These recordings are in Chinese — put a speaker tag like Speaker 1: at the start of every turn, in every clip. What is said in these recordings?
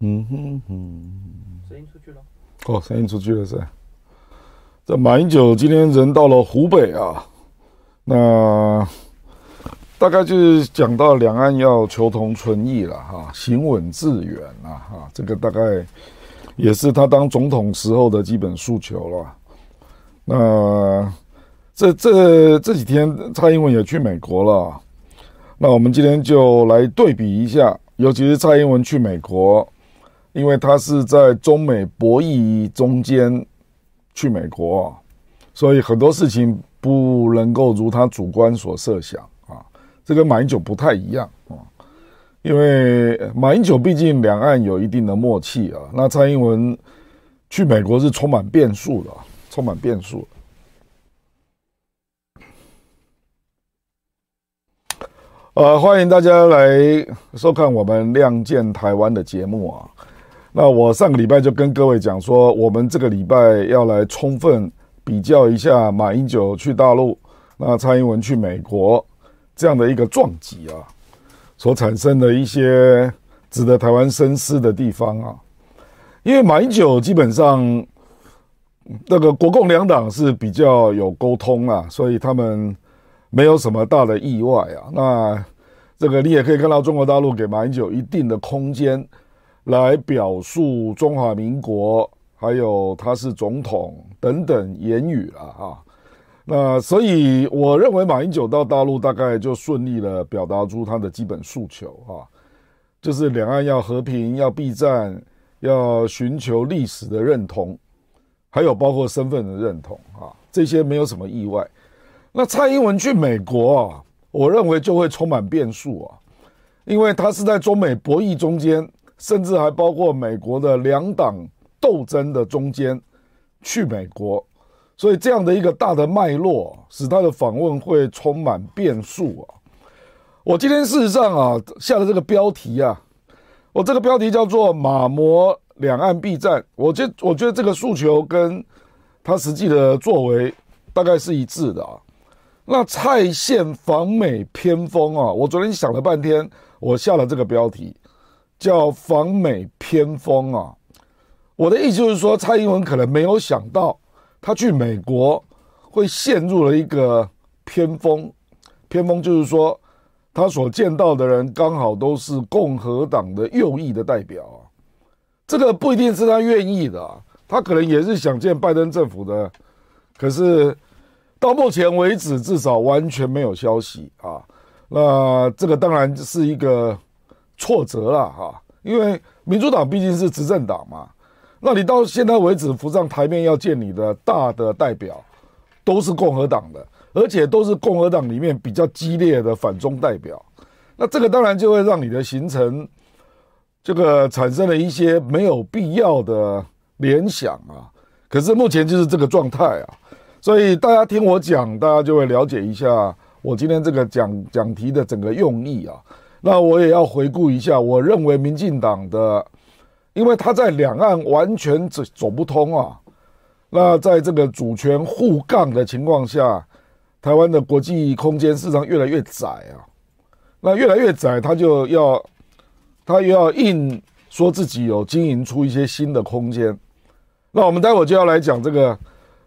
Speaker 1: 嗯哼哼，
Speaker 2: 声音出去了。
Speaker 1: 哦，声音出去了是。这马英九今天人到了湖北啊，那大概就是讲到两岸要求同存异了哈，行稳致远了哈，这个大概也是他当总统时候的基本诉求了。那这这这几天蔡英文也去美国了，那我们今天就来对比一下，尤其是蔡英文去美国。因为他是在中美博弈中间去美国，所以很多事情不能够如他主观所设想啊。这跟马英九不太一样啊，因为马英九毕竟两岸有一定的默契啊。那蔡英文去美国是充满变数的，充满变数。呃，欢迎大家来收看我们《亮剑台湾》的节目啊。那我上个礼拜就跟各位讲说，我们这个礼拜要来充分比较一下马英九去大陆，那蔡英文去美国这样的一个撞击啊，所产生的一些值得台湾深思的地方啊。因为马英九基本上那个国共两党是比较有沟通啊，所以他们没有什么大的意外啊。那这个你也可以看到中国大陆给马英九一定的空间。来表述中华民国，还有他是总统等等言语了啊。那所以我认为马英九到大陆大概就顺利的表达出他的基本诉求啊，就是两岸要和平，要避战，要寻求历史的认同，还有包括身份的认同啊，这些没有什么意外。那蔡英文去美国啊，我认为就会充满变数啊，因为他是在中美博弈中间。甚至还包括美国的两党斗争的中间去美国，所以这样的一个大的脉络，使他的访问会充满变数啊！我今天事实上啊下了这个标题啊，我这个标题叫做“马模两岸避战”，我觉我觉得这个诉求跟他实际的作为大概是一致的啊。那蔡县访美偏锋啊，我昨天想了半天，我下了这个标题。叫访美偏锋啊！我的意思就是说，蔡英文可能没有想到，他去美国会陷入了一个偏锋。偏锋就是说，他所见到的人刚好都是共和党的右翼的代表啊。这个不一定是他愿意的，他可能也是想见拜登政府的。可是到目前为止，至少完全没有消息啊。那这个当然是一个。挫折了哈，因为民主党毕竟是执政党嘛，那你到现在为止浮上台面要见你的大的代表，都是共和党的，而且都是共和党里面比较激烈的反中代表，那这个当然就会让你的行程这个产生了一些没有必要的联想啊。可是目前就是这个状态啊，所以大家听我讲，大家就会了解一下我今天这个讲讲题的整个用意啊。那我也要回顾一下，我认为民进党的，因为他在两岸完全走走不通啊。那在这个主权互杠的情况下，台湾的国际空间事实上越来越窄啊。那越来越窄，他就要他又要硬说自己有经营出一些新的空间。那我们待会就要来讲这个，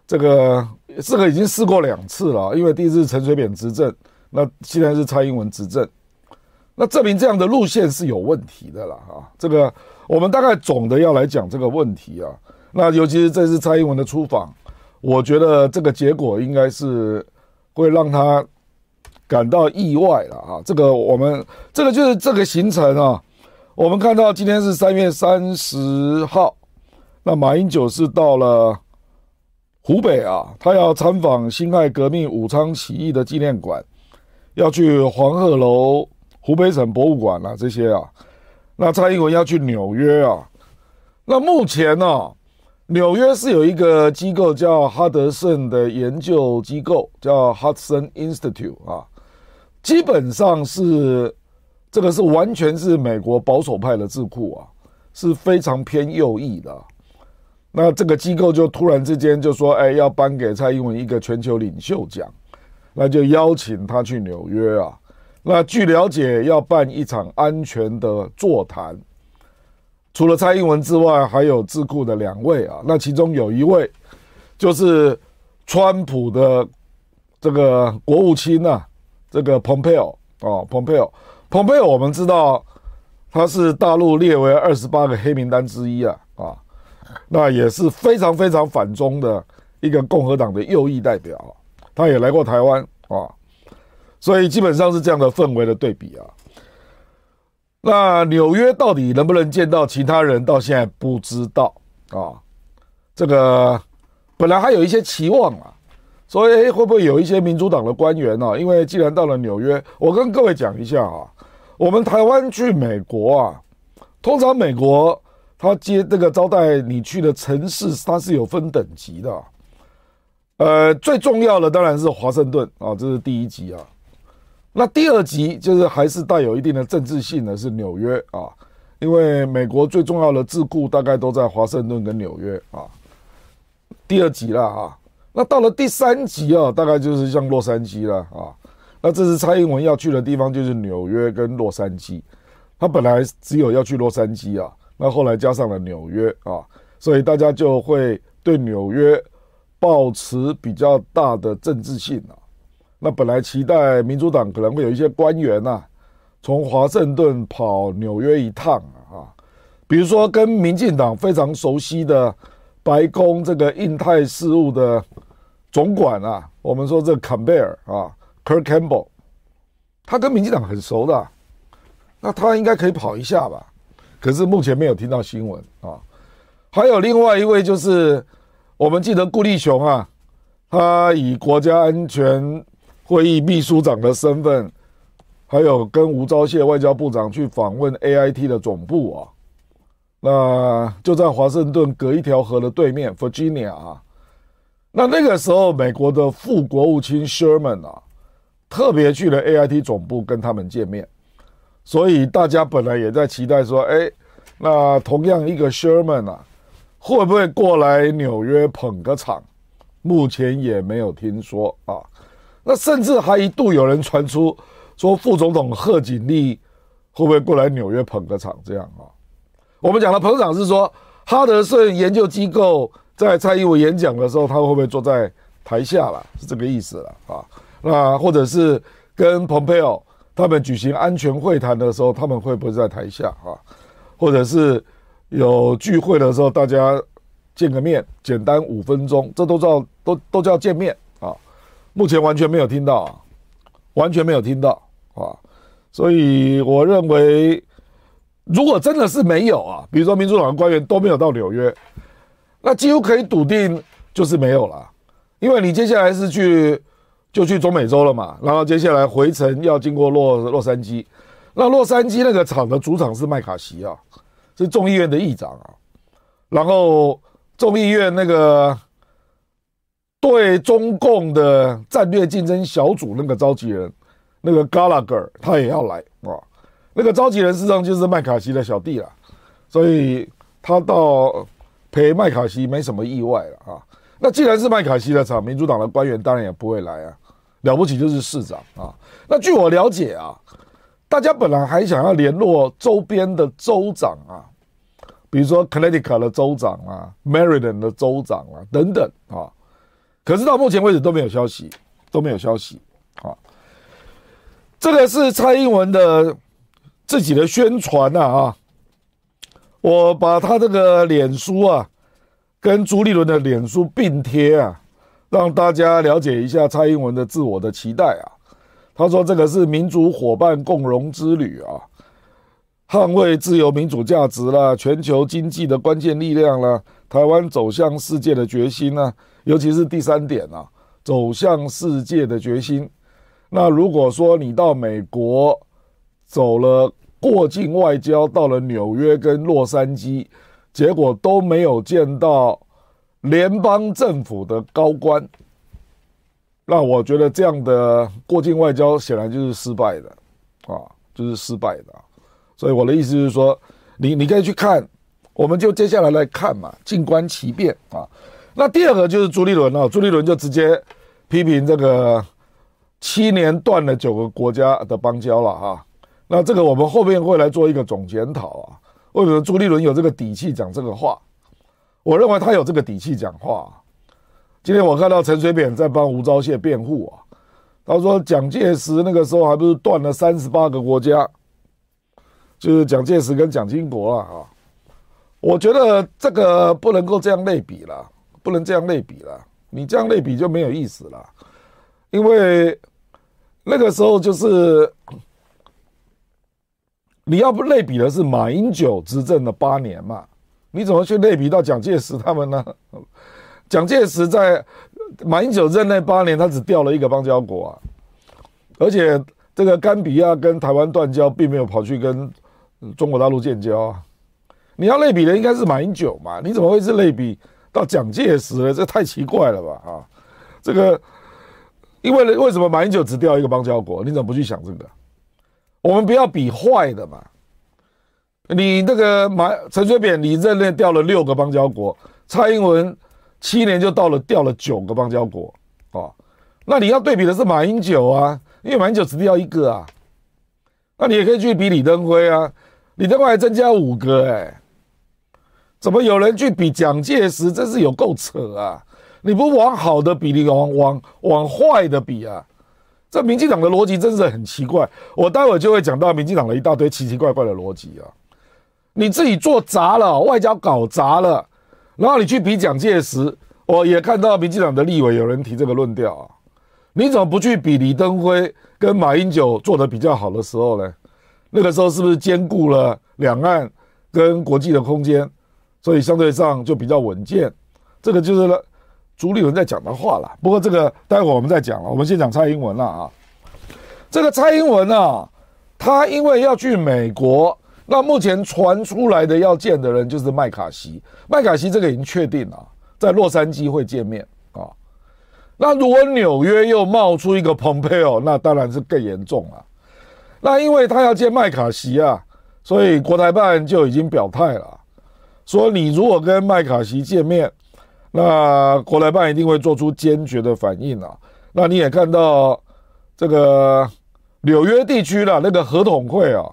Speaker 1: 这个这个已经试过两次了，因为第一次陈水扁执政，那现在是蔡英文执政。那证明这样的路线是有问题的了啊！这个我们大概总的要来讲这个问题啊。那尤其是这次蔡英文的出访，我觉得这个结果应该是会让他感到意外了啊！这个我们这个就是这个行程啊。我们看到今天是三月三十号，那马英九是到了湖北啊，他要参访辛亥革命武昌起义的纪念馆，要去黄鹤楼。湖北省博物馆啊，这些啊，那蔡英文要去纽约啊，那目前呢、啊，纽约是有一个机构叫哈德森的研究机构，叫 Hudson Institute 啊，基本上是这个是完全是美国保守派的智库啊，是非常偏右翼的。那这个机构就突然之间就说，哎，要颁给蔡英文一个全球领袖奖，那就邀请他去纽约啊。那据了解，要办一场安全的座谈。除了蔡英文之外，还有智库的两位啊。那其中有一位就是川普的这个国务卿啊，这个蓬佩奥啊，蓬佩奥，蓬佩奥，我们知道他是大陆列为二十八个黑名单之一啊啊，那也是非常非常反中的一个共和党的右翼代表，他也来过台湾啊，所以基本上是这样的氛围的对比啊。那纽约到底能不能见到其他人？到现在不知道啊。这个本来还有一些期望啊，所以会不会有一些民主党的官员呢？因为既然到了纽约，我跟各位讲一下啊，我们台湾去美国啊，通常美国他接这个招待你去的城市，它是有分等级的。呃，最重要的当然是华盛顿啊，这是第一级啊。那第二集就是还是带有一定的政治性的是纽约啊，因为美国最重要的智库大概都在华盛顿跟纽约啊。第二集了啊，那到了第三集啊，大概就是像洛杉矶了啊。那这次蔡英文要去的地方就是纽约跟洛杉矶，他本来只有要去洛杉矶啊，那后来加上了纽约啊，所以大家就会对纽约保持比较大的政治性啊。那本来期待民主党可能会有一些官员呐、啊，从华盛顿跑纽约一趟啊，比如说跟民进党非常熟悉的白宫这个印太事务的总管啊，我们说这坎贝尔啊，Kirk Campbell，他跟民进党很熟的，那他应该可以跑一下吧？可是目前没有听到新闻啊。还有另外一位就是我们记得顾立雄啊，他以国家安全。会议秘书长的身份，还有跟吴钊燮外交部长去访问 AIT 的总部啊，那就在华盛顿隔一条河的对面，Virginia 啊。那那个时候，美国的副国务卿 Sherman 啊，特别去了 AIT 总部跟他们见面，所以大家本来也在期待说，哎，那同样一个 Sherman 啊，会不会过来纽约捧个场？目前也没有听说啊。那甚至还一度有人传出说，副总统贺锦丽会不会过来纽约捧个场？这样啊，我们讲的捧场是说，哈德逊研究机构在蔡英文演讲的时候，他会不会坐在台下了？是这个意思了啊。那或者是跟蓬佩奥他们举行安全会谈的时候，他们会不会在台下啊？或者是有聚会的时候，大家见个面，简单五分钟，这都叫都都叫见面。目前完全没有听到啊，完全没有听到啊，所以我认为，如果真的是没有啊，比如说民主党官员都没有到纽约，那几乎可以笃定就是没有了，因为你接下来是去就去中美洲了嘛，然后接下来回程要经过洛洛杉矶，那洛杉矶那个场的主场是麦卡锡啊，是众议院的议长啊，然后众议院那个。对中共的战略竞争小组那个召集人，那个 Gallagher 他也要来啊。那个召集人事实上就是麦卡锡的小弟了，所以他到陪麦卡锡没什么意外了啊。那既然是麦卡锡的场，民主党的官员当然也不会来啊。了不起就是市长啊。那据我了解啊，大家本来还想要联络周边的州长啊，比如说 Connecticut 的州长啊，Maryland 的州长啊等等啊。可是到目前为止都没有消息，都没有消息。啊，这个是蔡英文的自己的宣传呐啊！我把他这个脸书啊，跟朱立伦的脸书并贴啊，让大家了解一下蔡英文的自我的期待啊。他说这个是民主伙伴共荣之旅啊，捍卫自由民主价值啦，全球经济的关键力量啦，台湾走向世界的决心呢。尤其是第三点啊，走向世界的决心。那如果说你到美国走了过境外交，到了纽约跟洛杉矶，结果都没有见到联邦政府的高官，那我觉得这样的过境外交显然就是失败的啊，就是失败的。所以我的意思是说，你你可以去看，我们就接下来来看嘛，静观其变啊。那第二个就是朱立伦哦，朱立伦就直接批评这个七年断了九个国家的邦交了哈。那这个我们后面会来做一个总检讨啊。为什么朱立伦有这个底气讲这个话？我认为他有这个底气讲话。今天我看到陈水扁在帮吴钊燮辩护啊，他说蒋介石那个时候还不是断了三十八个国家，就是蒋介石跟蒋经国啊。啊，我觉得这个不能够这样类比了，不能这样类比了，你这样类比就没有意思了，因为那个时候就是。你要不类比的是马英九执政的八年嘛？你怎么去类比到蒋介石他们呢？蒋介石在马英九任内八年，他只调了一个邦交国啊，而且这个甘比亚跟台湾断交，并没有跑去跟中国大陆建交啊。你要类比的应该是马英九嘛？你怎么会是类比到蒋介石了？这太奇怪了吧？啊，这个因为为什么马英九只调一个邦交国？你怎么不去想这个？我们不要比坏的嘛，你那个马陈水扁，你任内调了六个邦交国，蔡英文七年就到了调了九个邦交国，哦，那你要对比的是马英九啊，因为马英九只调一个啊，那你也可以去比李登辉啊，李登辉还增加五个哎、怎么有人去比蒋介石？真是有够扯啊！你不往好的比，你往往往坏的比啊？这民进党的逻辑真是很奇怪，我待会就会讲到民进党的一大堆奇奇怪怪的逻辑啊！你自己做砸了，外交搞砸了，然后你去比蒋介石，我也看到民进党的立委有人提这个论调啊，你怎么不去比李登辉跟马英九做得比较好的时候呢？那个时候是不是兼顾了两岸跟国际的空间，所以相对上就比较稳健？这个就是了。朱立伦在讲的话了，不过这个待会我们再讲了。我们先讲蔡英文了啊。这个蔡英文啊，他因为要去美国，那目前传出来的要见的人就是麦卡锡。麦卡锡这个已经确定了，在洛杉矶会见面啊。那如果纽约又冒出一个蓬佩奥，那当然是更严重了。那因为他要见麦卡锡啊，所以国台办就已经表态了，说你如果跟麦卡锡见面。那国台办一定会做出坚决的反应啊！那你也看到这个纽约地区的那个合统会啊，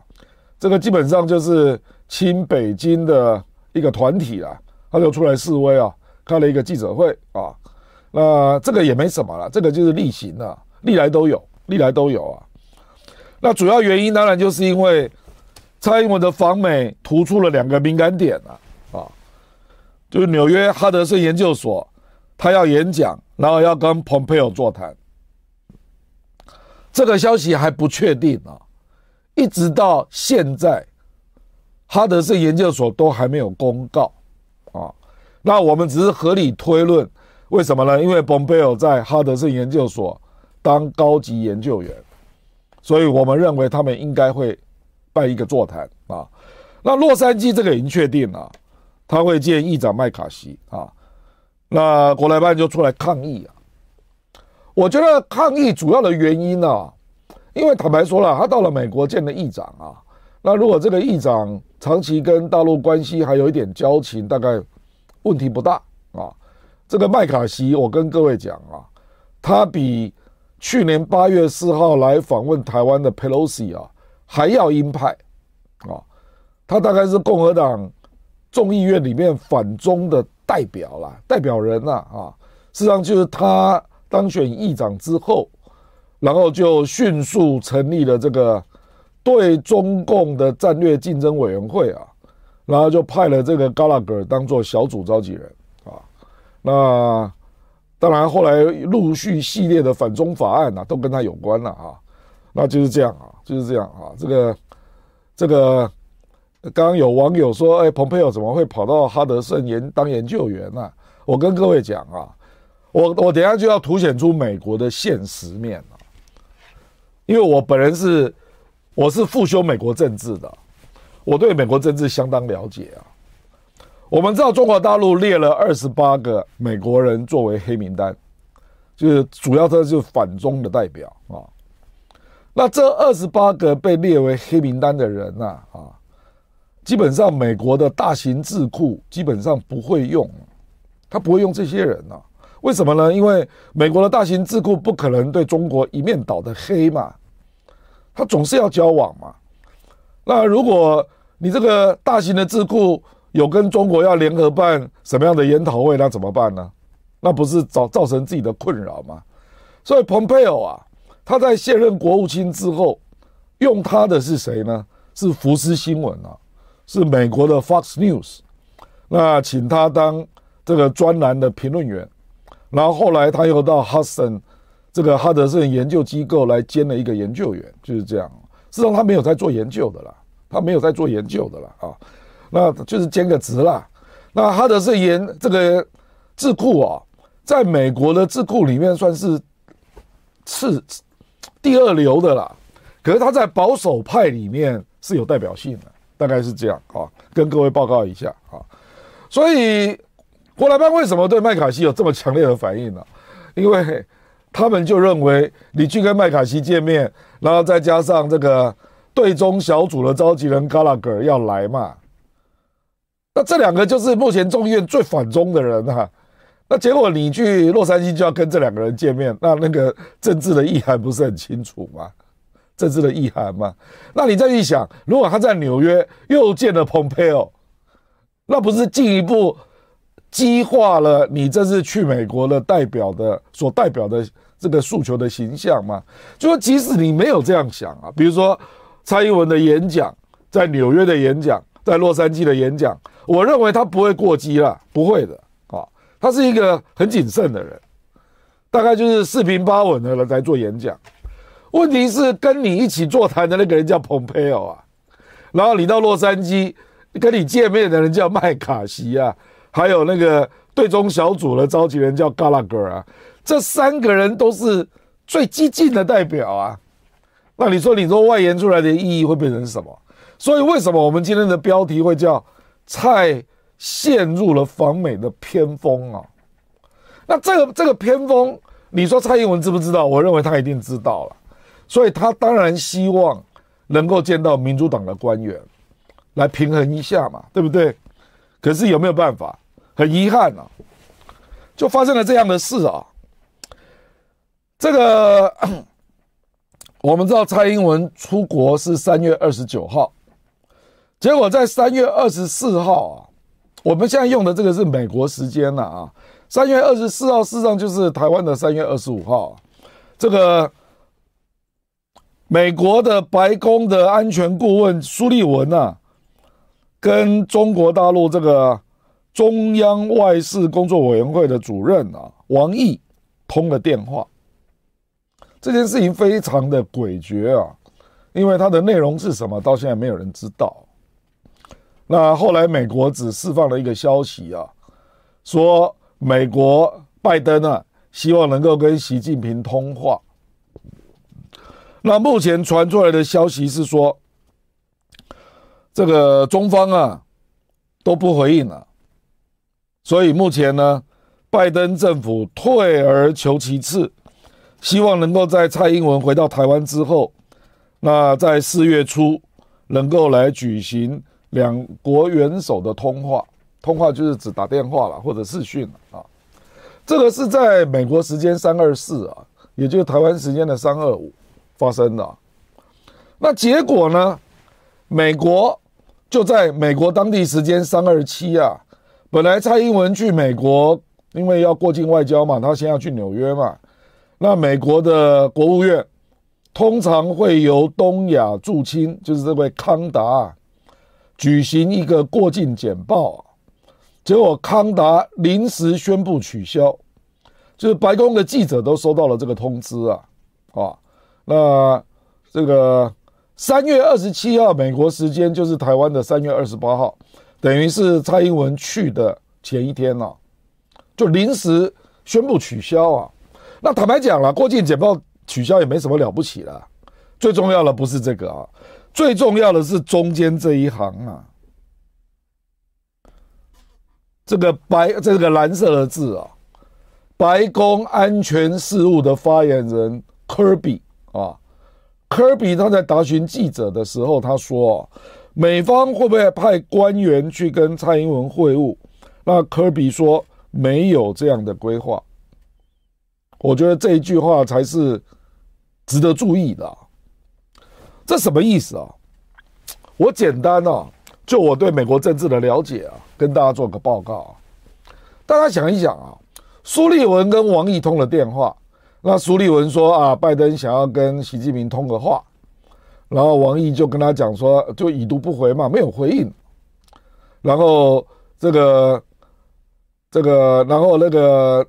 Speaker 1: 这个基本上就是亲北京的一个团体啊，他就出来示威啊，开了一个记者会啊。那这个也没什么了，这个就是例行的，历来都有，历来都有啊。那主要原因当然就是因为蔡英文的访美突出了两个敏感点啊。就是纽约哈德森研究所，他要演讲，然后要跟蓬佩奥座谈。这个消息还不确定啊，一直到现在，哈德森研究所都还没有公告啊。那我们只是合理推论，为什么呢？因为蓬佩奥在哈德森研究所当高级研究员，所以我们认为他们应该会办一个座谈啊。那洛杉矶这个已经确定了。他会见议长麦卡锡啊，那国台办就出来抗议啊。我觉得抗议主要的原因呢、啊，因为坦白说了，他到了美国见了议长啊，那如果这个议长长期跟大陆关系还有一点交情，大概问题不大啊。这个麦卡锡，我跟各位讲啊，他比去年八月四号来访问台湾的 Pelosi 啊还要鹰派啊，他大概是共和党。众议院里面反中的代表啦，代表人呐啊，实际上就是他当选议长之后，然后就迅速成立了这个对中共的战略竞争委员会啊，然后就派了这个高拉格当做小组召集人啊，那当然后来陆续系列的反中法案呐，都跟他有关了啊，那就是这样啊，就是这样啊，这个这个。刚刚有网友说：“哎，蓬佩奥怎么会跑到哈德森研当研究员呢？”我跟各位讲啊，我我等下就要凸显出美国的现实面了，因为我本人是我是复修美国政治的，我对美国政治相当了解啊。我们知道中国大陆列了二十八个美国人作为黑名单，就是主要他就是反中的代表啊。那这二十八个被列为黑名单的人呐啊。基本上，美国的大型智库基本上不会用，他不会用这些人呐、啊？为什么呢？因为美国的大型智库不可能对中国一面倒的黑嘛，他总是要交往嘛。那如果你这个大型的智库有跟中国要联合办什么样的研讨会，那怎么办呢？那不是造造成自己的困扰吗？所以蓬佩奥啊，他在卸任国务卿之后，用他的是谁呢？是福斯新闻啊，是美国的 Fox News，那请他当这个专栏的评论员，然后后来他又到 Hudson 这个哈德森研究机构来兼了一个研究员，就是这样。事实上他没有在做研究的啦，他没有在做研究的啦啊，那就是兼个职啦。那哈德森研这个智库啊，在美国的智库里面算是次第二流的啦，可是他在保守派里面。是有代表性的，大概是这样啊，跟各位报告一下啊。所以，国台办为什么对麦卡锡有这么强烈的反应呢？因为他们就认为你去跟麦卡锡见面，然后再加上这个对中小组的召集人加拉格要来嘛，那这两个就是目前众议院最反中的人哈。那结果你去洛杉矶就要跟这两个人见面，那那个政治的意涵不是很清楚吗？政治的意涵嘛，那你再去想，如果他在纽约又见了蓬佩奥，那不是进一步激化了你这次去美国的代表的所代表的这个诉求的形象吗？就说即使你没有这样想啊，比如说蔡英文的演讲，在纽约的演讲，在洛杉矶的演讲，我认为他不会过激了，不会的啊，他是一个很谨慎的人，大概就是四平八稳的人在做演讲。问题是跟你一起座谈的那个人叫蓬佩奥啊，然后你到洛杉矶跟你见面的人叫麦卡锡啊，还有那个对中小组的召集人叫加拉格啊，这三个人都是最激进的代表啊。那你说，你说外延出来的意义会变成什么？所以为什么我们今天的标题会叫蔡陷入了访美的偏锋啊？那这个这个偏锋，你说蔡英文知不知道？我认为他一定知道了。所以他当然希望能够见到民主党的官员，来平衡一下嘛，对不对？可是有没有办法？很遗憾啊，就发生了这样的事啊。这个 我们知道蔡英文出国是三月二十九号，结果在三月二十四号啊，我们现在用的这个是美国时间了啊。三月二十四号事实上就是台湾的三月二十五号，这个。美国的白宫的安全顾问苏利文啊，跟中国大陆这个中央外事工作委员会的主任啊王毅通了电话。这件事情非常的诡谲啊，因为它的内容是什么，到现在没有人知道。那后来美国只释放了一个消息啊，说美国拜登啊希望能够跟习近平通话。那目前传出来的消息是说，这个中方啊都不回应了，所以目前呢，拜登政府退而求其次，希望能够在蔡英文回到台湾之后，那在四月初能够来举行两国元首的通话，通话就是指打电话了或者视讯啊，这个是在美国时间三二四啊，也就是台湾时间的三二五。发生的，那结果呢？美国就在美国当地时间三二七啊，本来蔡英文去美国，因为要过境外交嘛，他先要去纽约嘛。那美国的国务院通常会由东亚驻青，就是这位康达举行一个过境简报，结果康达临时宣布取消，就是白宫的记者都收到了这个通知啊，啊。那这个三月二十七号美国时间就是台湾的三月二十八号，等于是蔡英文去的前一天了，就临时宣布取消啊。那坦白讲了，过境简报取消也没什么了不起了。最重要的不是这个啊，最重要的是中间这一行啊，这个白这个蓝色的字啊，白宫安全事务的发言人科比。啊，科比他在答询记者的时候，他说：“美方会不会派官员去跟蔡英文会晤？”那科比说：“没有这样的规划。”我觉得这一句话才是值得注意的。这什么意思啊？我简单啊就我对美国政治的了解啊，跟大家做个报告。大家想一想啊，苏立文跟王毅通了电话，那苏利文说啊，拜登想要跟习近平通个话，然后王毅就跟他讲说，就已读不回嘛，没有回应。然后这个这个，然后那个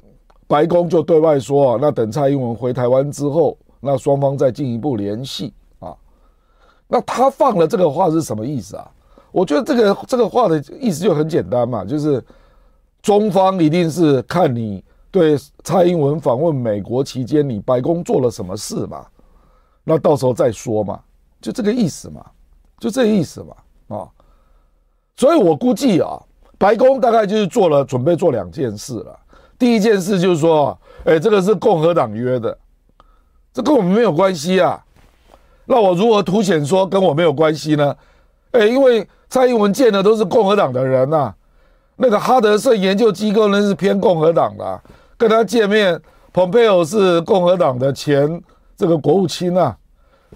Speaker 1: 白宫就对外说啊，那等蔡英文回台湾之后，那双方再进一步联系啊。那他放了这个话是什么意思啊？我觉得这个这个话的意思就很简单嘛，就是中方一定是看你对蔡英文访问美国期间，你白宫做了什么事嘛，那到时候再说嘛，就这个意思嘛，就这意思嘛，啊，所以我估计啊，白宫大概就是做了准备做两件事了。第一件事就是说，哎，这个是共和党约的，这跟我们没有关系啊。那我如何凸显说跟我没有关系呢？哎，因为。蔡英文见的都是共和党的人呐、那个哈德胜研究机构呢是偏共和党的、跟他见面，蓬佩奥是共和党的前这个国务卿啊，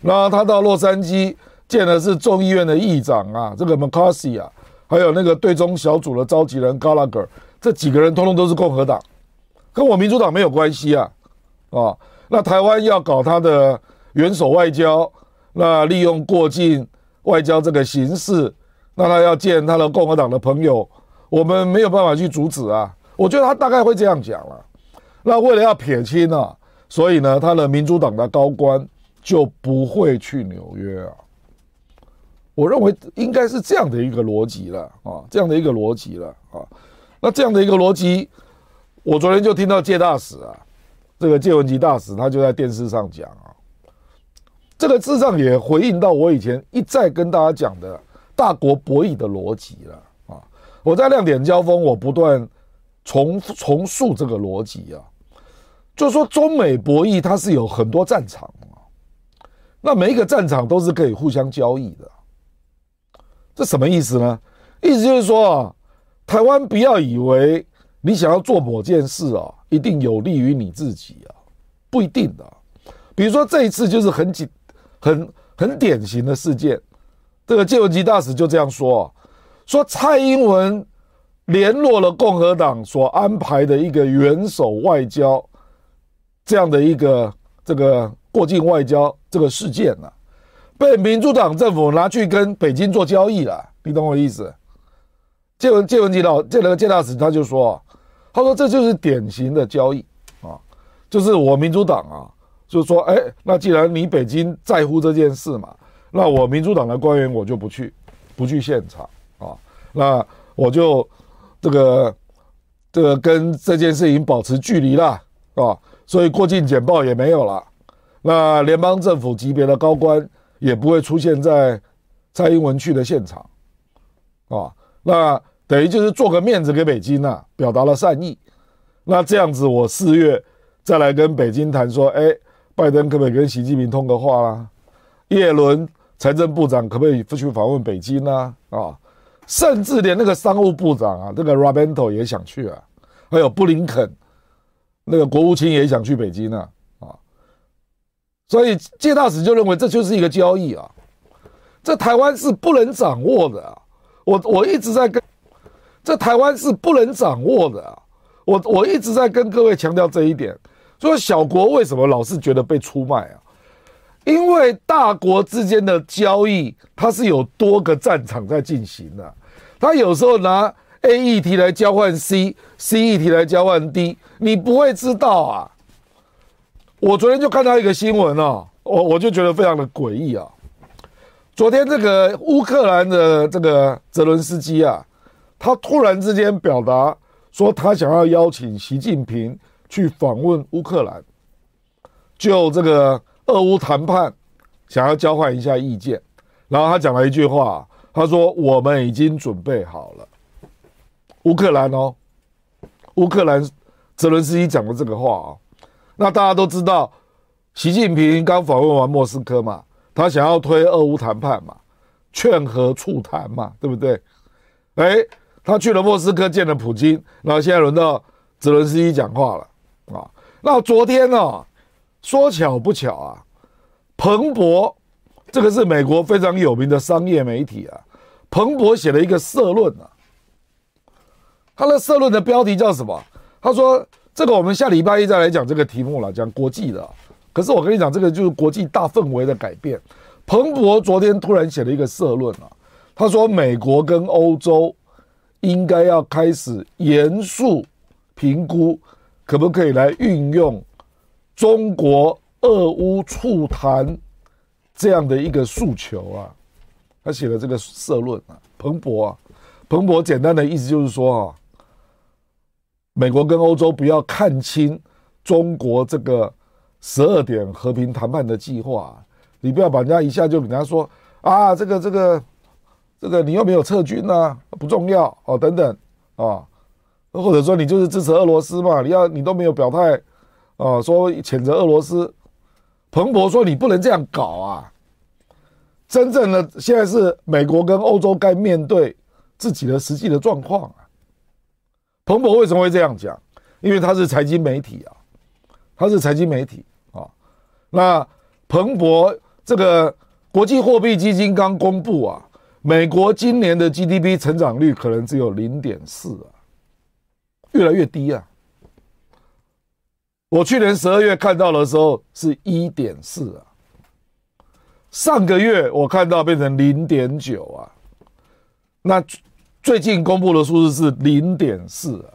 Speaker 1: 然后他到洛杉矶见的是众议院的议长啊，这个 McCarthy 啊，还有那个对中小组的召集人 Gallagher，这几个人通通都是共和党，跟我民主党没有关系啊，啊，那台湾要搞他的元首外交，那利用过境外交这个形式。那他要见他的共和党的朋友，我们没有办法去阻止啊。我觉得他大概会这样讲了。那为了要撇清啊，所以呢，他的民主党的高官就不会去纽约啊。我认为应该是这样的一个逻辑了啊，这样的一个逻辑了啊。那这样的一个逻辑，我昨天就听到介大使啊，这个介文汲大使他就在电视上讲啊，这个事实上也回应到我以前一再跟大家讲的。大国博弈的逻辑了啊！我在亮点交锋，我不断重重述这个逻辑啊，就是说中美博弈它是有很多战场啊，那每一个战场都是可以互相交易的，这什么意思呢？意思就是说啊，台湾不要以为你想要做某件事啊，一定有利于你自己啊，不一定的。比如说这一次就是很紧、很很典型的事件。这个介文吉大使就这样说：“说蔡英文联络了共和党所安排的一个元首外交这样的一个这个过境外交这个事件呢、啊，被民主党政府拿去跟北京做交易了。你懂我意思？”介文介文汲老这个介大使他就说：“他说这就是典型的交易啊，就是我民主党啊，就是说，哎，那既然你北京在乎这件事嘛。”那我民主党的官员我就不去，不去现场啊。那我就这个这个跟这件事情保持距离了啊。所以过境简报也没有了。那联邦政府级别的高官也不会出现在蔡英文去的现场啊。那等于就是做个面子给北京呐、啊，表达了善意。那这样子我四月再来跟北京谈说，哎，拜登可不可以跟习近平通个话啦？叶伦。财政部长可不可以不去访问北京呢？啊，甚至连那个商务部长啊，这个 Rabento 也想去啊，还有布林肯，那个国务卿也想去北京呢。啊，所以介大使就认为这就是一个交易啊，这台湾是不能掌握的。我我一直在跟这台湾是不能掌握的。我我一直在跟各位强调这一点，所以小国为什么老是觉得被出卖啊？因为大国之间的交易，它是有多个战场在进行的。他有时候拿 A 议题来交换 C，C 议题来交换 D，你不会知道啊。我昨天就看到一个新闻哦，我我就觉得非常的诡异啊。昨天这个乌克兰的这个泽伦斯基啊，他突然之间表达说，他想要邀请习近平去访问乌克兰，就这个。俄乌谈判想要交换一下意见，然后他讲了一句话，他说：“我们已经准备好了。”乌克兰哦，乌克兰泽伦斯基讲的这个话啊、哦，那大家都知道，习近平刚访问完莫斯科嘛，他想要推俄乌谈判嘛，劝和促谈嘛，对不对？哎，他去了莫斯科见了普京，然后现在轮到泽伦斯基讲话了啊。那昨天呢、哦？说巧不巧啊，彭博这个是美国非常有名的商业媒体啊。彭博写了一个社论啊，他的社论的标题叫什么？他说：“这个我们下礼拜一再来讲这个题目了，讲国际的。可是我跟你讲，这个就是国际大氛围的改变。彭博昨天突然写了一个社论啊，他说美国跟欧洲应该要开始严肃评估，可不可以来运用中国俄乌促谈这样的一个诉求啊？他写了这个社论啊，彭博啊，彭博简单的意思就是说啊。”美国跟欧洲不要看轻中国这个十二点和平谈判的计划，你不要把人家一下就给人家说啊，这个这个这个你又没有撤军啊，不重要哦，等等啊，或者说你就是支持俄罗斯嘛，你要你都没有表态啊，说谴责俄罗斯，彭博说你不能这样搞啊，真正的现在是美国跟欧洲该面对自己的实际的状况。彭博为什么会这样讲？因为他是财经媒体啊，他是财经媒体啊。那彭博这个国际货币基金刚公布啊，美国今年的 GDP 成长率可能只有零点四啊，越来越低啊。我去年十二月看到的时候是一点四啊，上个月我看到变成零点九啊，那。最近公布的数字是零点四啊。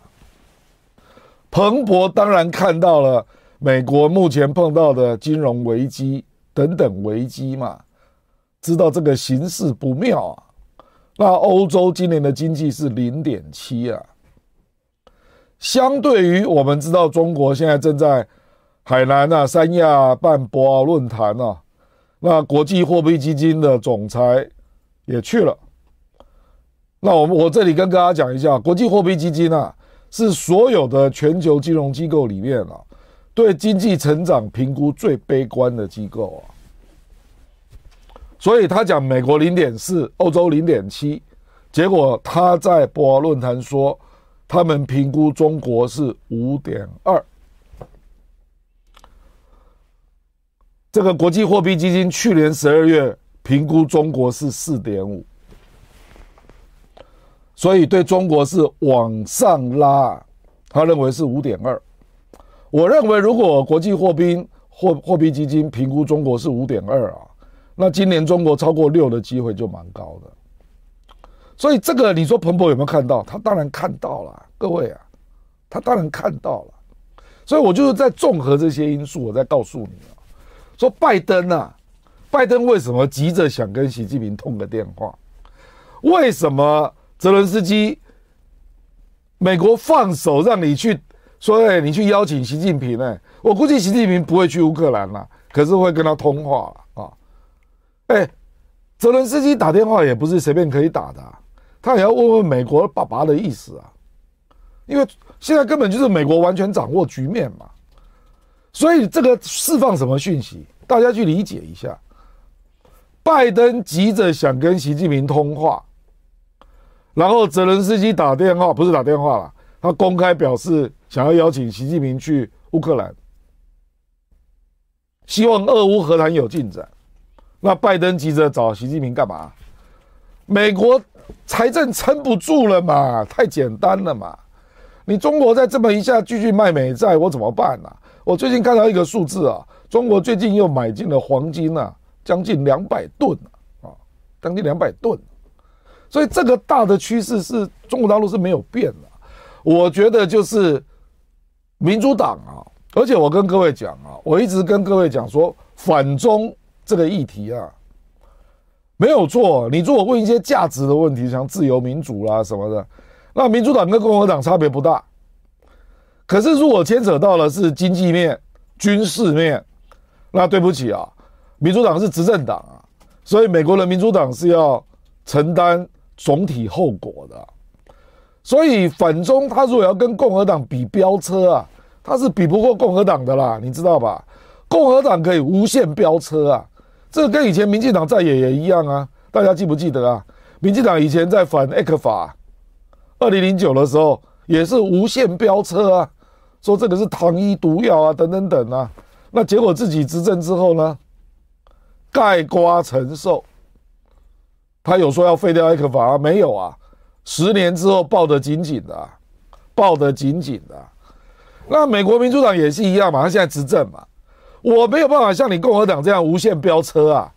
Speaker 1: 彭博当然看到了美国目前碰到的金融危机等等危机嘛，知道这个形势不妙啊。那欧洲今年的经济是零点七啊，相对于我们知道中国现在正在海南啊、三亚办博鳌论坛啊，那国际货币基金的总裁也去了。那我我这里跟大家讲一下，国际货币基金啊，是所有的全球金融机构里面啊，对经济成长评估最悲观的机构啊。所以他讲美国零点四，欧洲零点七，结果他在博鳌论坛说，他们评估中国是五点二。这个国际货币基金去年十二月评估中国是四点五。所以对中国是往上拉，他认为是五点二。我认为如果国际货币货货币基金评估中国是五点二啊，那今年中国超过六的机会就蛮高的。所以这个你说彭博有没有看到？他当然看到了，各位啊，他当然看到了。所以我就是在综合这些因素，我在告诉你啊，说拜登啊，拜登为什么急着想跟习近平通个电话？为什么？泽伦斯基，美国放手让你去说，哎，你去邀请习近平，哎，我估计习近平不会去乌克兰了，可是会跟他通话啊。哎，泽伦斯基打电话也不是随便可以打的，他也要问问美国爸爸的意思啊，因为现在根本就是美国完全掌握局面嘛，所以这个释放什么讯息，大家去理解一下。拜登急着想跟习近平通话。然后泽伦斯基打电话，不是打电话了，他公开表示想要邀请习近平去乌克兰，希望俄乌和谈有进展。那拜登急着找习近平干嘛？美国财政撑不住了嘛？太简单了嘛？你中国再这么一下继续卖美债，我怎么办呢、啊？我最近看到一个数字啊，中国最近又买进了黄金啊，将近两百吨啊，将近两百吨。所以这个大的趋势是中国大陆是没有变的，我觉得就是民主党啊，而且我跟各位讲啊，我一直跟各位讲说反中这个议题啊，没有错。你如果问一些价值的问题，像自由民主啦什么的，那民主党跟共和党差别不大。可是如果牵扯到的是经济面、军事面，那对不起啊，民主党是执政党啊，所以美国的民主党是要承担。总体后果的，所以反中他如果要跟共和党比飙车啊，他是比不过共和党的啦，你知道吧？共和党可以无限飙车啊，这跟以前民进党在野也一样啊，大家记不记得啊？民进党以前在反艾克法，二零零九的时候也是无限飙车啊，说这个是糖衣毒药啊，等等等啊，那结果自己执政之后呢，盖瓜承受。他有说要废掉艾克法？没有啊，十年之后抱得紧紧的、啊，抱得紧紧的、啊。那美国民主党也是一样嘛，他现在执政嘛，我没有办法像你共和党这样无限飙车啊。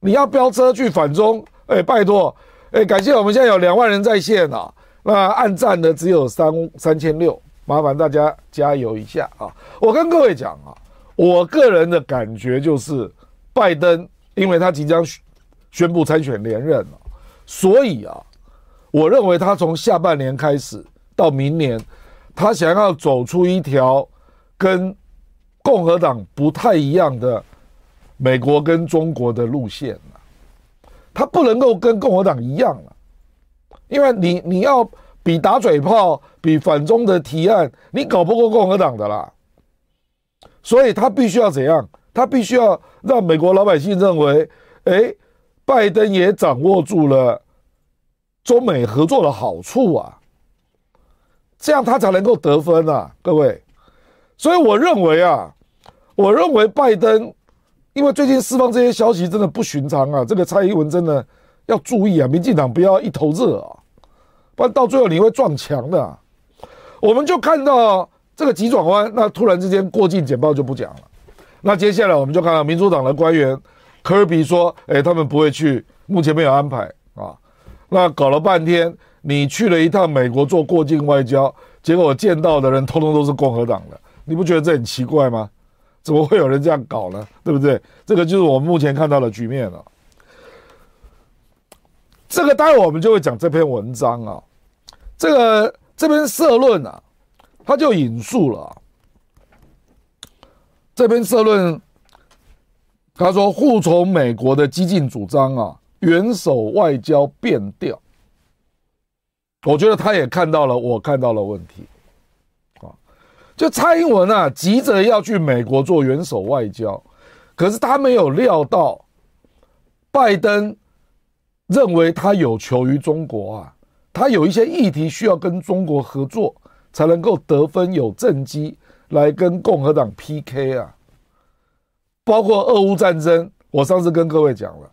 Speaker 1: 你要飙车去反中，哎、拜托，哎、感谢我们现在有两万人在线啊，那按赞的只有三三千六，麻烦大家加油一下啊！我跟各位讲啊，我个人的感觉就是，拜登因为他即将宣布参选连任了，所以啊，我认为他从下半年开始到明年，他想要走出一条跟共和党不太一样的。美国跟中国的路线，他不能够跟共和党一样了，因为你你要比打嘴炮，比反中的提案，你搞不过共和党的啦，所以他必须要怎样？他必须要让美国老百姓认为，哎，拜登也掌握住了中美合作的好处啊，这样他才能够得分啊，各位。所以我认为啊，我认为拜登。因为最近释放这些消息真的不寻常啊！这个蔡英文真的要注意啊！民进党不要一头热啊，不然到最后你会撞墙的。我们就看到这个急转弯，那突然之间过境简报就不讲了。那接下来我们就看到民主党的官员科比说：“哎，他们不会去，目前没有安排啊。”那搞了半天，你去了一趟美国做过境外交，结果见到的人通通都是共和党的，你不觉得这很奇怪吗？怎么会有人这样搞呢？对不对？这个就是我们目前看到的局面了。这个待会我们就会讲这篇文章啊。这个这篇社论啊，他就引述了这篇社论，他说护从美国的激进主张啊，元首外交变调。我觉得他也看到了我看到了问题。就蔡英文啊，急着要去美国做元首外交，可是他没有料到，拜登认为他有求于中国啊，他有一些议题需要跟中国合作，才能够得分有政绩来跟共和党 PK 啊。包括俄乌战争，我上次跟各位讲了，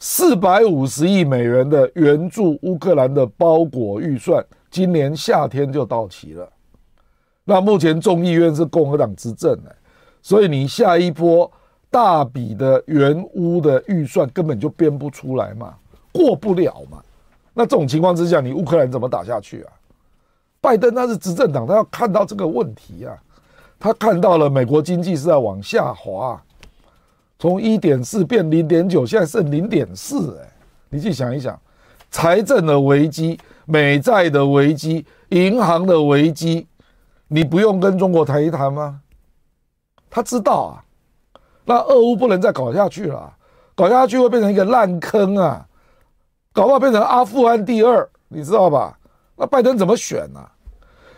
Speaker 1: 四百五十亿美元的援助乌克兰的包裹预算，今年夏天就到期了。那目前众议院是共和党执政哎，所以你下一波大笔的援乌的预算根本就编不出来嘛，过不了嘛。那这种情况之下，你乌克兰怎么打下去啊？拜登他是执政党，他要看到这个问题啊，他看到了美国经济是在往下滑，从一点四变零点九，现在剩零点四哎，你去想一想，财政的危机、美债的危机、银行的危机。你不用跟中国谈一谈吗？他知道啊，那俄乌不能再搞下去了，搞下去会变成一个烂坑啊，搞不好变成阿富汗第二，你知道吧？那拜登怎么选呢？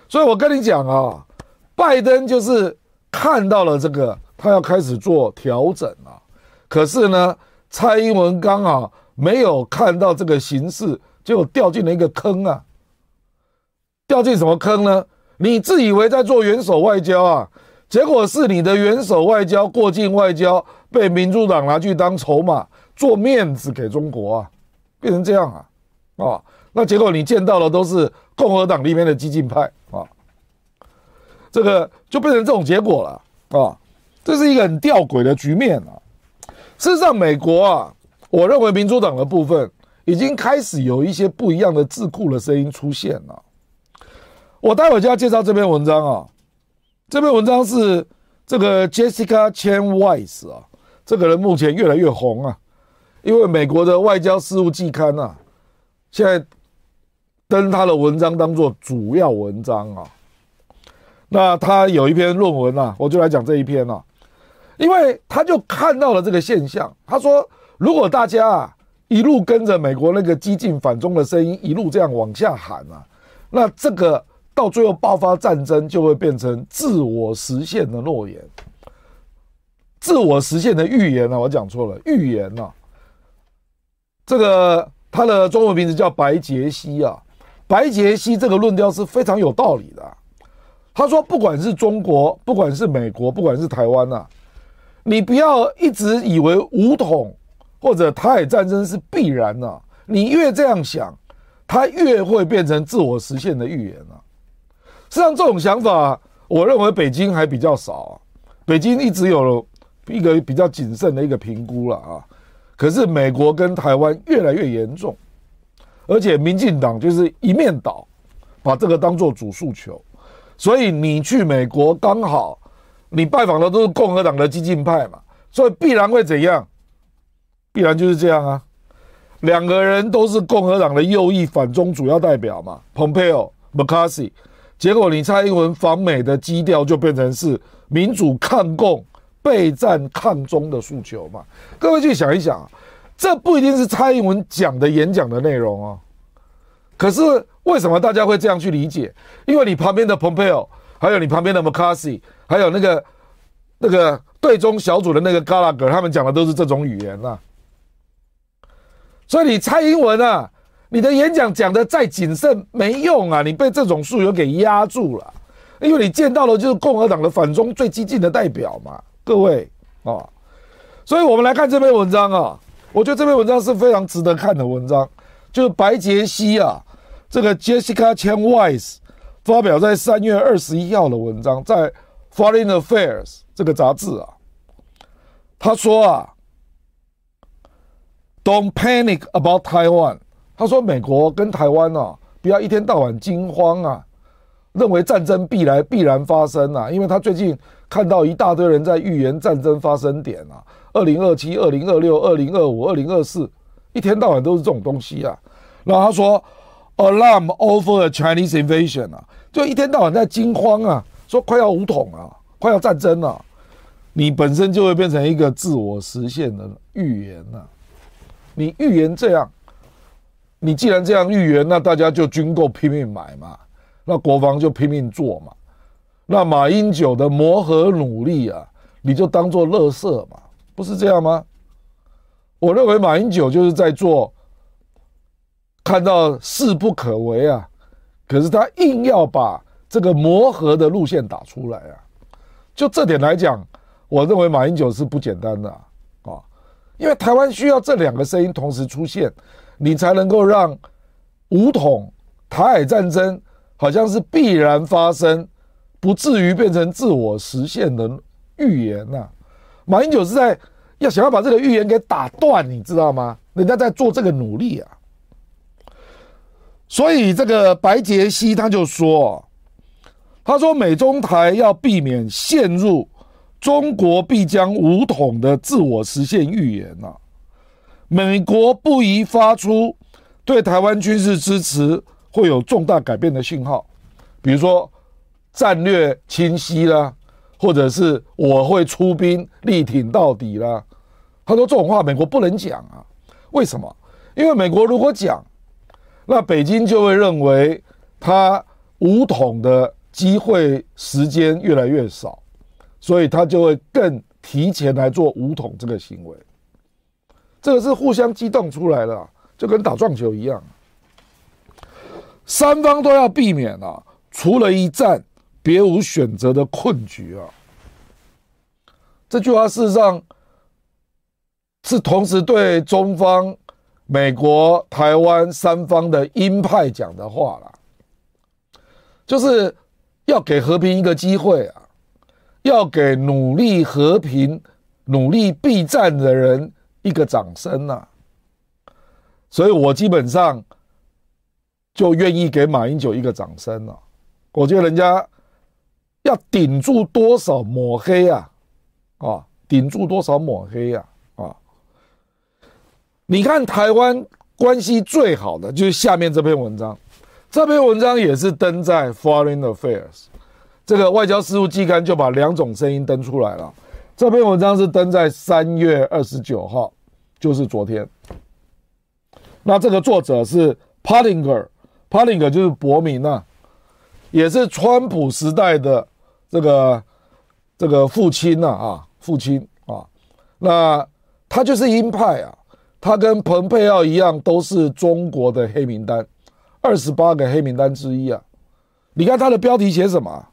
Speaker 1: 所以我跟你讲啊，拜登就是看到了这个，他要开始做调整了。可是呢，蔡英文刚好没有看到这个形势，就掉进了一个坑啊。掉进什么坑呢？你自以为在做元首外交啊，结果是你的元首外交、过境外交被民主党拿去当筹码，做面子给中国啊，变成这样啊，啊，那结果你见到的都是共和党里面的激进派啊，这个就变成这种结果了啊，这是一个很吊诡的局面啊。事实上，美国啊，我认为民主党的部分已经开始有一些不一样的智库的声音出现了。我待会就要介绍这篇文章啊，这篇文章是这个 Jessica Chen Weiss 啊，这个人目前越来越红啊，因为美国的外交事务季刊啊，现在登他的文章当做主要文章啊。那他有一篇论文啊，我就来讲这一篇啊，因为他就看到了这个现象，他说，如果大家啊一路跟着美国那个激进反中的声音一路这样往下喊啊，那这个。到最后爆发战争，就会变成自我实现的诺言，自我实现的预言啊！我讲错了，预言啊。这个他的中文名字叫白杰西啊，白杰西这个论调是非常有道理的。他说，不管是中国，不管是美国，不管是台湾呐，你不要一直以为武统或者台海战争是必然的、啊，你越这样想，它越会变成自我实现的预言啊。实际上，这种想法，我认为北京还比较少啊。北京一直有一个比较谨慎的一个评估了啊。可是美国跟台湾越来越严重，而且民进党就是一面倒，把这个当做主诉求。所以你去美国刚好，你拜访的都是共和党的激进派嘛，所以必然会怎样？必然就是这样啊。两个人都是共和党的右翼反中主要代表嘛，Pompeo、McCarthy。结果你蔡英文访美的基调就变成是民主抗共、备战抗中的诉求嘛。各位去想一想，这不一定是蔡英文讲的演讲的内容哦。可是。为什么大家会这样去理解？因为你旁边的蓬佩奥还有你旁边的麦卡锡还有那个那个对中小组的那个 Gallagher，他们讲的都是这种语言啊。所以你蔡英文啊，你的演讲讲的再谨慎没用啊，你被这种诉求给压住了。因为你见到的就是共和党的反中最激进的代表嘛，各位啊。所以我们来看这篇文章啊，我觉得这篇文章是非常值得看的文章，就是白杰西啊。这个 Jessica Chen Wise 发表在三月二十一号的文章，在《Foreign Affairs》这个杂志啊，他说啊，Don't panic about Taiwan。他说美国跟台湾啊，不要一天到晚惊慌啊，认为战争必来必然发生啊，因为他最近看到一大堆人在预言战争发生点啊，二零二七、二零二六、二零二五、二零二四，一天到晚都是这种东西啊。然后他说。Alarm over a Chinese invasion 啊，就一天到晚在惊慌啊，说快要武统啊，快要战争了，你本身就会变成一个自我实现的预言呐。你预言这样，你既然这样预言，那大家就军购拼命买嘛，那国防就拼命做嘛，那马英九的磨合努力啊，你就当做乐色嘛，不是这样吗？我认为马英九就是在做。看到势不可为啊，可是他硬要把这个磨合的路线打出来啊，就这点来讲，我认为马英九是不简单的啊，因为台湾需要这两个声音同时出现，你才能够让武统台海战争好像是必然发生，不至于变成自我实现的预言呐。马英九是在要想要把这个预言给打断，你知道吗？人家在做这个努力啊。所以这个白杰西他就说，他说美中台要避免陷入中国必将武统的自我实现预言呐，美国不宜发出对台湾军事支持会有重大改变的信号，比如说战略清晰啦，或者是我会出兵力挺到底啦。他说这种话美国不能讲啊，为什么？因为美国如果讲。那北京就会认为他武统的机会时间越来越少，所以他就会更提前来做武统这个行为。这个是互相激动出来的，就跟打撞球一样。三方都要避免啊，除了一战，别无选择的困局啊。这句话事实上是同时对中方。美国、台湾三方的鹰派讲的话啦，就是要给和平一个机会啊，要给努力和平、努力避战的人一个掌声呐。所以我基本上就愿意给马英九一个掌声了。我觉得人家要顶住多少抹黑啊，啊，顶住多少抹黑呀。你看台湾关系最好的就是下面这篇文章，这篇文章也是登在 Foreign Affairs 这个外交事务季刊，就把两种声音登出来了。这篇文章是登在三月二十九号，就是昨天。那这个作者是 Pottinger，Pottinger 就是伯明啊，也是川普时代的这个这个父亲呐啊，父亲啊，那他就是鹰派啊。他跟蓬佩奥一样，都是中国的黑名单，二十八个黑名单之一啊！你看他的标题写什么？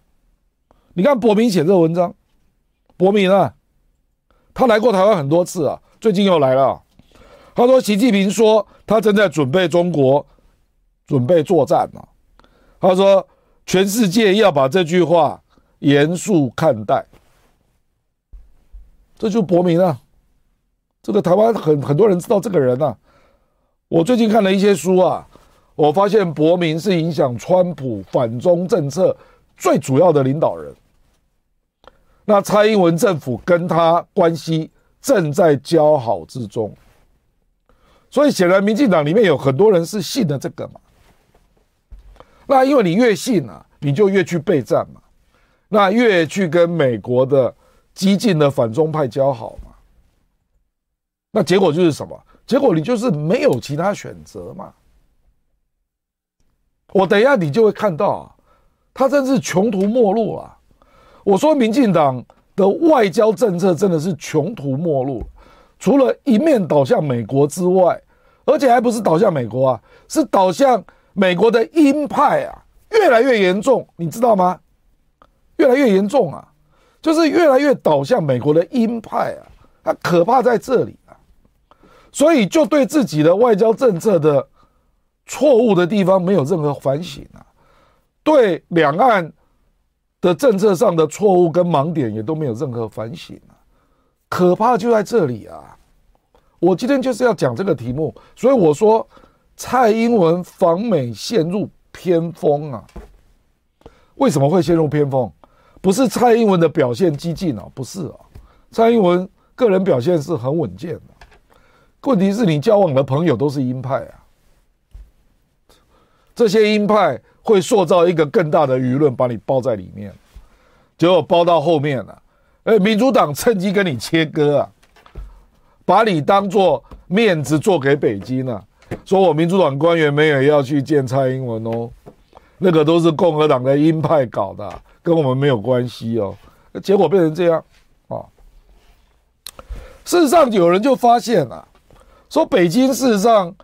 Speaker 1: 你看伯明写这个文章，伯明啊，他来过台湾很多次啊，最近又来了。他说，习近平说他正在准备中国，准备作战呢。他说，全世界要把这句话严肃看待。这就伯明啊，这个台湾很很多人知道这个人啊。我最近看了一些书啊，我发现伯明是影响川普反中政策最主要的领导人。那蔡英文政府跟他关系正在交好之中。所以显然，民进党里面有很多人是信的这个嘛。那因为你越信啊，你就越去备战嘛，那越去跟美国的激进的反中派交好嘛。那结果就是什么？结果你就是没有其他选择嘛。我等一下你就会看到啊，他真是穷途末路啊。我说，民进党的外交政策真的是穷途末路。除了一面倒向美国之外，而且还不是倒向美国啊，是倒向美国的鹰派啊，越来越严重，你知道吗？越来越严重啊，就是越来越倒向美国的鹰派啊，它可怕在这里啊，所以就对自己的外交政策的错误的地方没有任何反省啊，对两岸的政策上的错误跟盲点也都没有任何反省啊。可怕就在这里啊！我今天就是要讲这个题目，所以我说蔡英文访美陷入偏锋啊！为什么会陷入偏锋？不是蔡英文的表现激进啊，不是啊，蔡英文个人表现是很稳健的。问题是你交往的朋友都是鹰派啊，这些鹰派会塑造一个更大的舆论，把你包在里面，结果包到后面了啊。哎，民主党趁机跟你切割啊，把你当做面子做给北京了，啊，说我民主党官员没有要去见蔡英文哦，那个都是共和党的鹰派搞的，跟我们没有关系哦。结果变成这样啊。事实上，有人就发现了，说北京事实上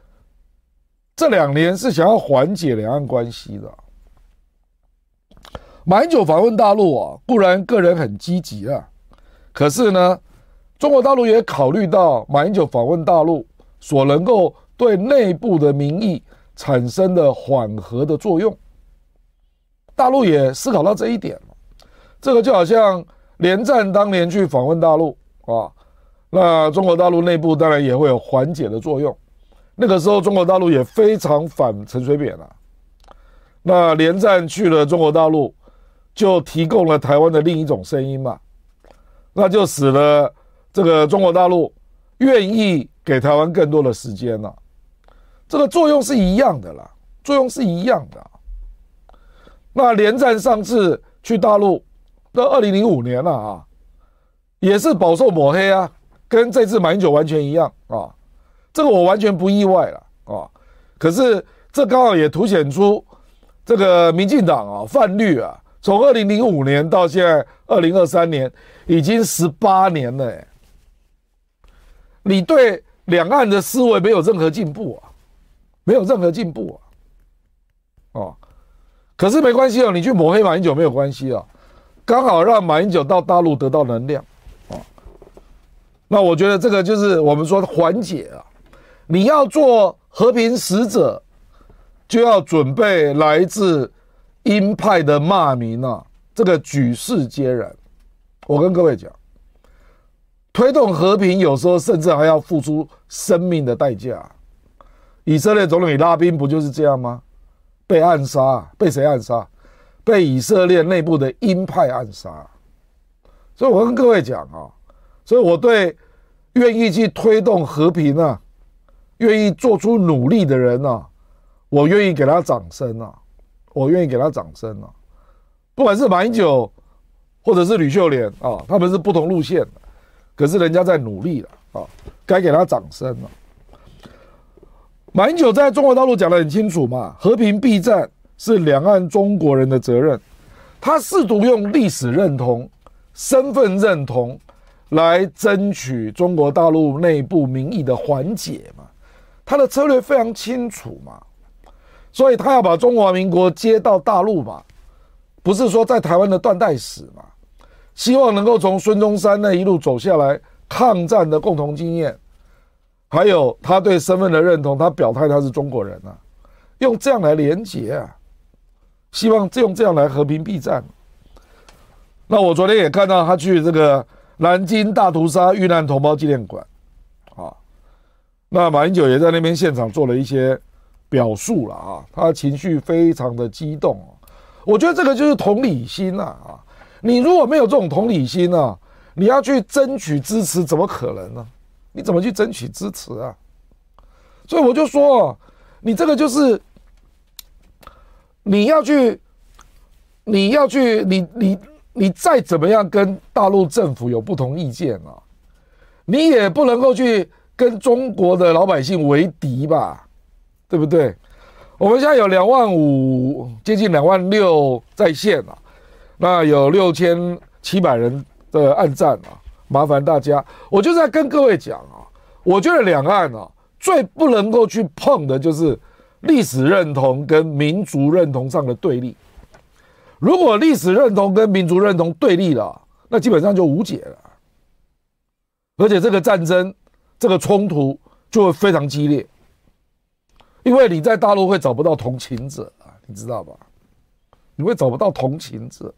Speaker 1: 这两年是想要缓解两岸关系的。马英九访问大陆啊，固然个人很积极啊。可是呢，中国大陆也考虑到马英九访问大陆所能够对内部的民意产生的缓和的作用，大陆也思考到这一点。这个就好像连战当年去访问大陆啊，那中国大陆内部当然也会有缓解的作用。那个时候中国大陆也非常反陈水扁啊，那连战去了中国大陆，就提供了台湾的另一种声音嘛。那就使得这个中国大陆愿意给台湾更多的时间了，这个作用是一样的啦，作用是一样的。那连战上次去大陆，到二零零五年了啊，也是饱受抹黑啊，跟这次马英九完全一样啊，这个我完全不意外了啊。可是这刚好也凸显出这个民进党啊泛绿啊。从二零零五年到现在二零二三年，已经十八年了。哎，你对两岸的思维没有任何进步啊，没有任何进步啊。哦，可是没关系哦，你去抹黑马英九没有关系啊，刚好让马英九到大陆得到能量。哦，那我觉得这个就是我们说的缓解啊。你要做和平使者，就要准备来自。鹰派的骂名啊，这个举世皆然。我跟各位讲，推动和平有时候甚至还要付出生命的代价。以色列总理拉宾不就是这样吗？被暗杀，被谁暗杀？被以色列内部的鹰派暗杀。所以我跟各位讲啊，所以我对愿意去推动和平啊，愿意做出努力的人啊，我愿意给他掌声啊。我愿意给他掌声啊，不管是马英九或者是吕秀莲啊，他们是不同路线的，可是人家在努力了啊，该给他掌声了。马英九在中国大陆讲得很清楚嘛，和平避战是两岸中国人的责任。他试图用历史认同、身份认同来争取中国大陆内部民意的缓解嘛，他的策略非常清楚嘛。所以他要把中华民国接到大陆嘛，不是说在台湾的断代史嘛，希望能够从孙中山那一路走下来抗战的共同经验，还有他对身份的认同，他表态他是中国人啊，用这样来连结啊，希望用这样来和平避战。那我昨天也看到他去这个南京大屠杀遇难同胞纪念馆，那马英九也在那边现场做了一些表述了啊，他情绪非常的激动，我觉得这个就是同理心呐啊，你如果没有这种同理心啊，你要去争取支持，怎么可能呢？你怎么去争取支持啊？所以我就说，你这个就是你要去，你要去，你你。你再怎么样跟大陆政府有不同意见啊，你也不能够去跟中国的老百姓为敌吧，对不对？我们现在有两万五，接近两万六在线啊，那有六千七百人的暗赞啊，麻烦大家，我就在跟各位讲啊，我觉得两岸啊最不能够去碰的就是历史认同跟民族认同上的对立。如果历史认同跟民族认同对立了，那基本上就无解了，而且这个战争、这个冲突就会非常激烈，因为你在大陆会找不到同情者啊，你知道吧？你会找不到同情者，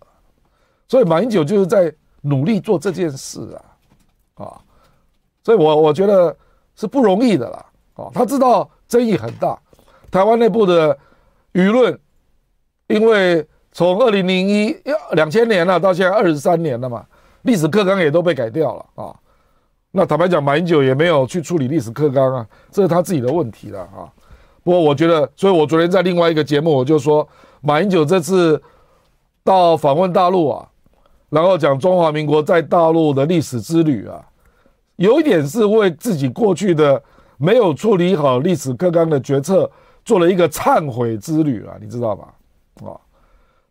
Speaker 1: 所以马英九就是在努力做这件事啊，啊，所以我我觉得是不容易的啦，啊，他知道争议很大，台湾内部的舆论因为。从二零零一要两千年了，到现在二十三年了嘛，历史课纲也都被改掉了啊。那坦白讲，马英九也没有去处理历史课纲啊，这是他自己的问题了啊。不过我觉得，所以我昨天在另外一个节目我就说，马英九这次到访问大陆啊，然后讲中华民国在大陆的历史之旅啊，有一点是为自己过去的没有处理好历史课纲的决策做了一个忏悔之旅啊，你知道吧？啊。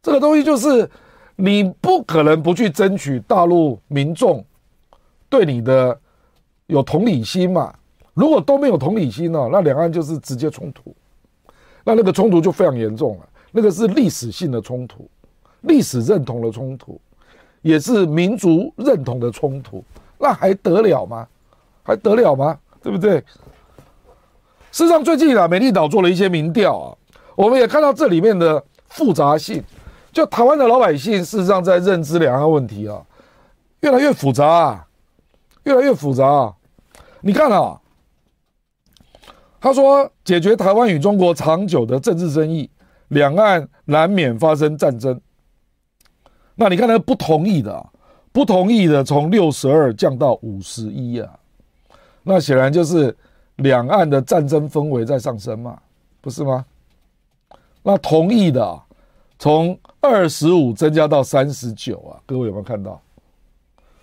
Speaker 1: 这个东西就是你不可能不去争取大陆民众对你的有同理心嘛。如果都没有同理心呢，那两岸就是直接冲突，那那个冲突就非常严重了。那个是历史性的冲突，历史认同的冲突，也是民族认同的冲突，那还得了吗？还得了吗？对不对？事实上，最近啊，美丽岛做了一些民调啊，我们也看到这里面的复杂性。就台湾的老百姓，事实上在认知两岸问题啊，越来越复杂啊，越来越复杂啊。你看啊，他说解决台湾与中国长久的政治争议，两岸难免发生战争。那你看那个不同意的，不同意的从六十二降到五十一啊，那显然就是两岸的战争氛围在上升嘛，不是吗？那同意的。从二十五增加到三十九啊，各位有没有看到？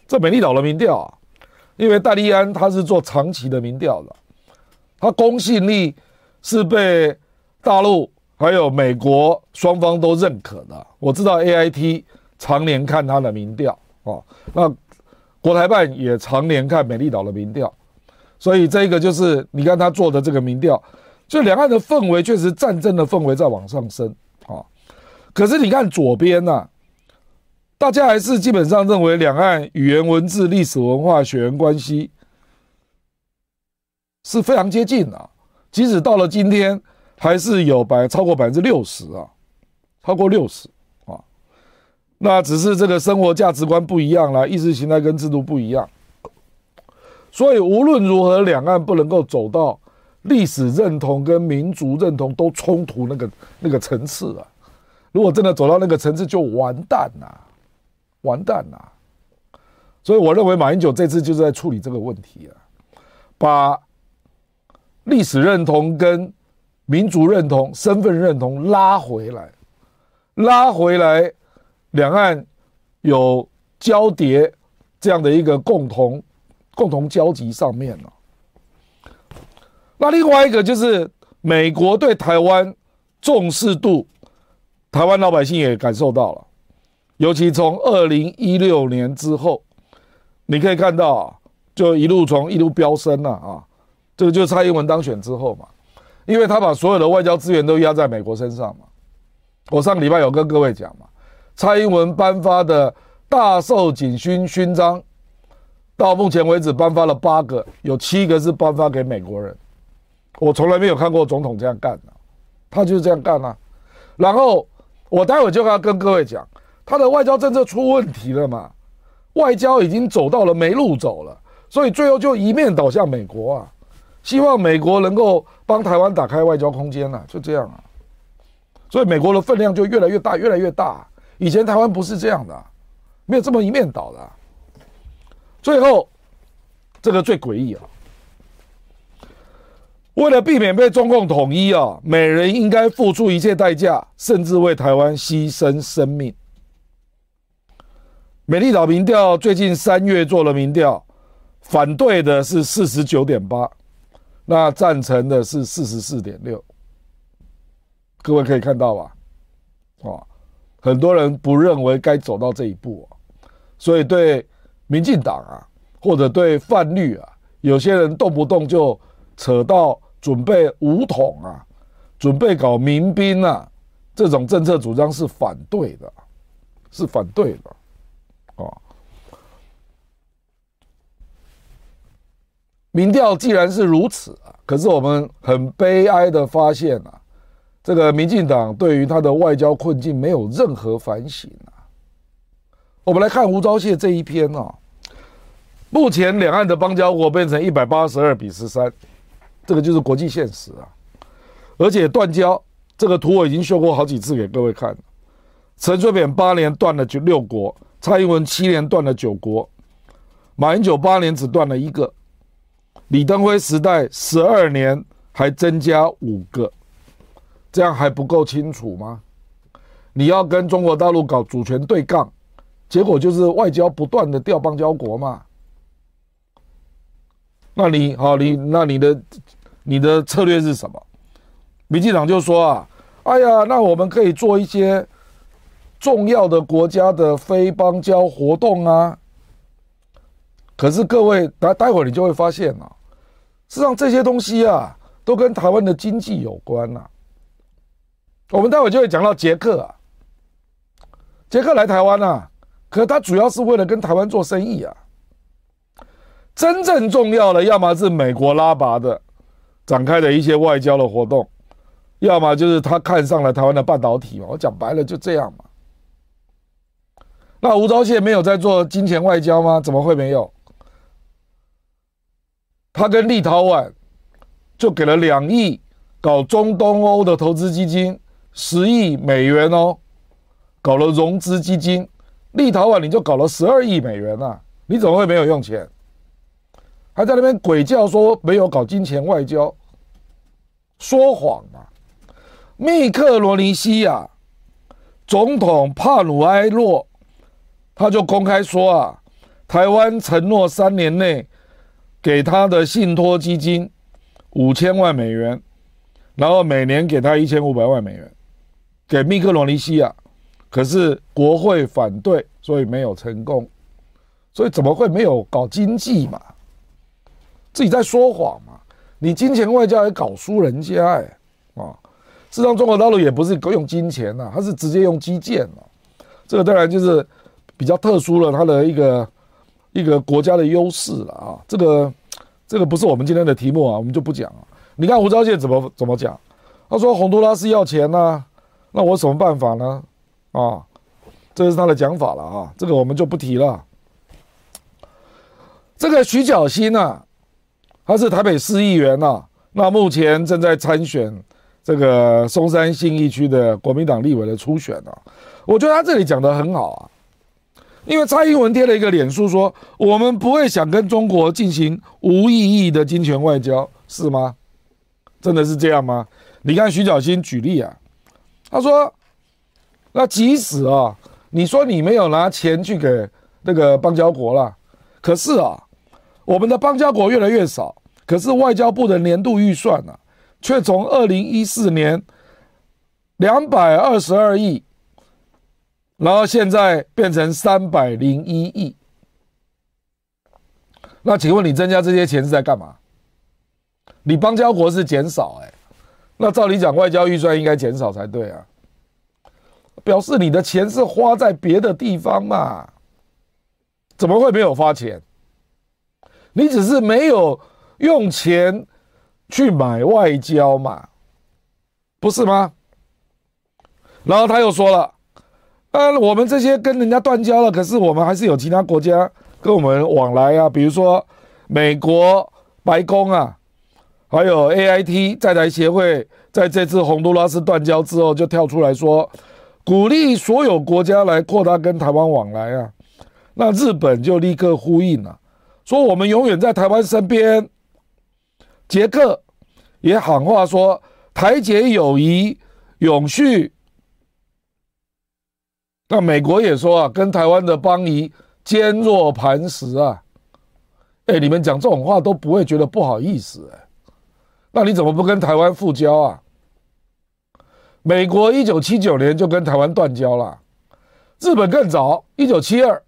Speaker 1: 这美丽岛的民调啊，因为戴立安他是做长期的民调的，他公信力是被大陆还有美国双方都认可的。我知道 AIT 常年看他的民调啊，那国台办也常年看美丽岛的民调，所以这个就是你看他做的这个民调，就两岸的氛围确实战争的氛围在往上升啊。可是你看左边呢，大家还是基本上认为两岸语言文字、历史文化、血缘关系是非常接近的，即使到了今天，还是有百超过百分之六十啊，超过六十啊，那只是这个生活价值观不一样了，意识形态跟制度不一样，所以无论如何，两岸不能够走到历史认同跟民族认同都冲突那个那个层次啊。如果真的走到那个层次，就完蛋了，完蛋了。所以我认为马英九这次就是在处理这个问题啊，把历史认同跟民族认同、身份认同拉回来，拉回来，两岸有交叠这样的一个共同共同交集上面了。那另外一个就是美国对台湾重视度。台湾老百姓也感受到了，尤其从二零一六年之后，你可以看到啊，就一路从一路飙升了啊，这个就是蔡英文当选之后嘛，因为他把所有的外交资源都压在美国身上嘛。我上个礼拜有跟各位讲嘛，蔡英文颁发的大寿锦勋勋章，到目前为止颁发了八个，有七个是颁发给美国人。我从来没有看过总统这样干的，他就是这样干啊。然后我待会就要跟各位讲，他的外交政策出问题了嘛，外交已经走到了没路走了，所以最后就一面倒向美国啊，希望美国能够帮台湾打开外交空间啊，就这样啊。所以美国的分量就越来越大，越来越大。以前台湾不是这样的，没有这么一面倒的。最后，这个最诡异啊！为了避免被中共统一啊，每人应该付出一切代价，甚至为台湾牺牲生命。美丽岛民调最近三月做了民调，反对的是四十九点八，那赞成的是四十四点六。各位可以看到吧？啊，很多人不认为该走到这一步啊，所以对。民进党啊，或者对泛绿啊，有些人动不动就扯到准备武统啊，准备搞民兵啊，这种政策主张是反对的，是反对的，啊。民调既然是如此啊，可是我们很悲哀的发现啊，这个民进党对于他的外交困境没有任何反省啊。我们来看吴钊燮这一篇啊。目前两岸的邦交国变成一百八十二比十三，这个就是国际现实啊！而且断交，这个图我已经秀过好几次给各位看。陈水扁八年断了就六国，蔡英文七年断了九国，马英九八年只断了一个，李登辉时代十二年还增加五个，这样还不够清楚吗？你要跟中国大陆搞主权对杠，结果就是外交不断的掉邦交国嘛。那你好，你那你的你的策略是什么？民进党就说啊，哎呀，那我们可以做一些重要的国家的非邦交活动啊。可是各位，待待会儿你就会发现啊，实际上这些东西啊，都跟台湾的经济有关呐。我们待会就会讲到捷克啊，捷克来台湾啊，可他主要是为了跟台湾做生意啊。真正重要的，要么是美国拉拔的展开的一些外交的活动，要么就是他看上了台湾的半导体嘛。我讲白了就这样嘛。那吴钊燮没有在做金钱外交吗？怎么会没有？他跟立陶宛就给了两亿搞中东欧的投资基金，十亿美元哦，搞了融资基金。立陶宛你就搞了十二亿美元啊，你怎么会没有用钱？还在那边鬼叫说没有搞金钱外交，说谎嘛！密克罗尼西亚总统帕努埃洛他就公开说啊，台湾承诺三年内给他的信托基金五千万美元，然后每年给他一千五百万美元，给密克罗尼西亚，可是国会反对，所以没有成功，所以怎么会没有搞经济嘛？自己在说谎嘛？你金钱外交还搞输人家哎啊！事实上，中国大陆也不是用金钱呐，它是直接用基建嘛。这个当然就是比较特殊了，它的一个一个国家的优势了啊。这个这个不是我们今天的题目啊，我们就不讲了。你看吴钊燮怎么怎么讲？他说洪都拉斯要钱呐，那我什么办法呢？啊，这是他的讲法了啊。这个我们就不提了。这个徐巧芯呐。他是台北市议员呐、那目前正在参选这个松山新义区的国民党立委的初选啊。我觉得他这里讲的很好啊，因为蔡英文贴了一个脸书说，我们不会想跟中国进行无意义的金钱外交，是吗？真的是这样吗？你看徐小新举例啊，他说，那即使啊，你说你没有拿钱去给那个邦交国了，可是啊，我们的邦交国越来越少。可是外交部的年度预算呢、啊，却从二零一四年两百二十二亿，然后现在变成三百零一亿。那请问你增加这些钱是在干嘛？你邦交国是减少哎，那照理讲外交预算应该减少才对啊，表示你的钱是花在别的地方嘛？怎么会没有发钱？你只是没有用钱去买外交嘛，不是吗？然后他又说了，呃，我们这些跟人家断交了，可是我们还是有其他国家跟我们往来啊，比如说美国白宫啊，还有 AIT 在台协会，在这次洪都拉斯断交之后，就跳出来说，鼓励所有国家来扩大跟台湾往来啊。那日本就立刻呼应了，说我们永远在台湾身边。捷克也喊话说，台捷友谊永续。那美国也说啊，跟台湾的邦谊坚若磐石啊，哎，你们讲这种话都不会觉得不好意思哎，那你怎么不跟台湾复交啊？美国一九七九年就跟台湾断交了，日本更早，一九七二，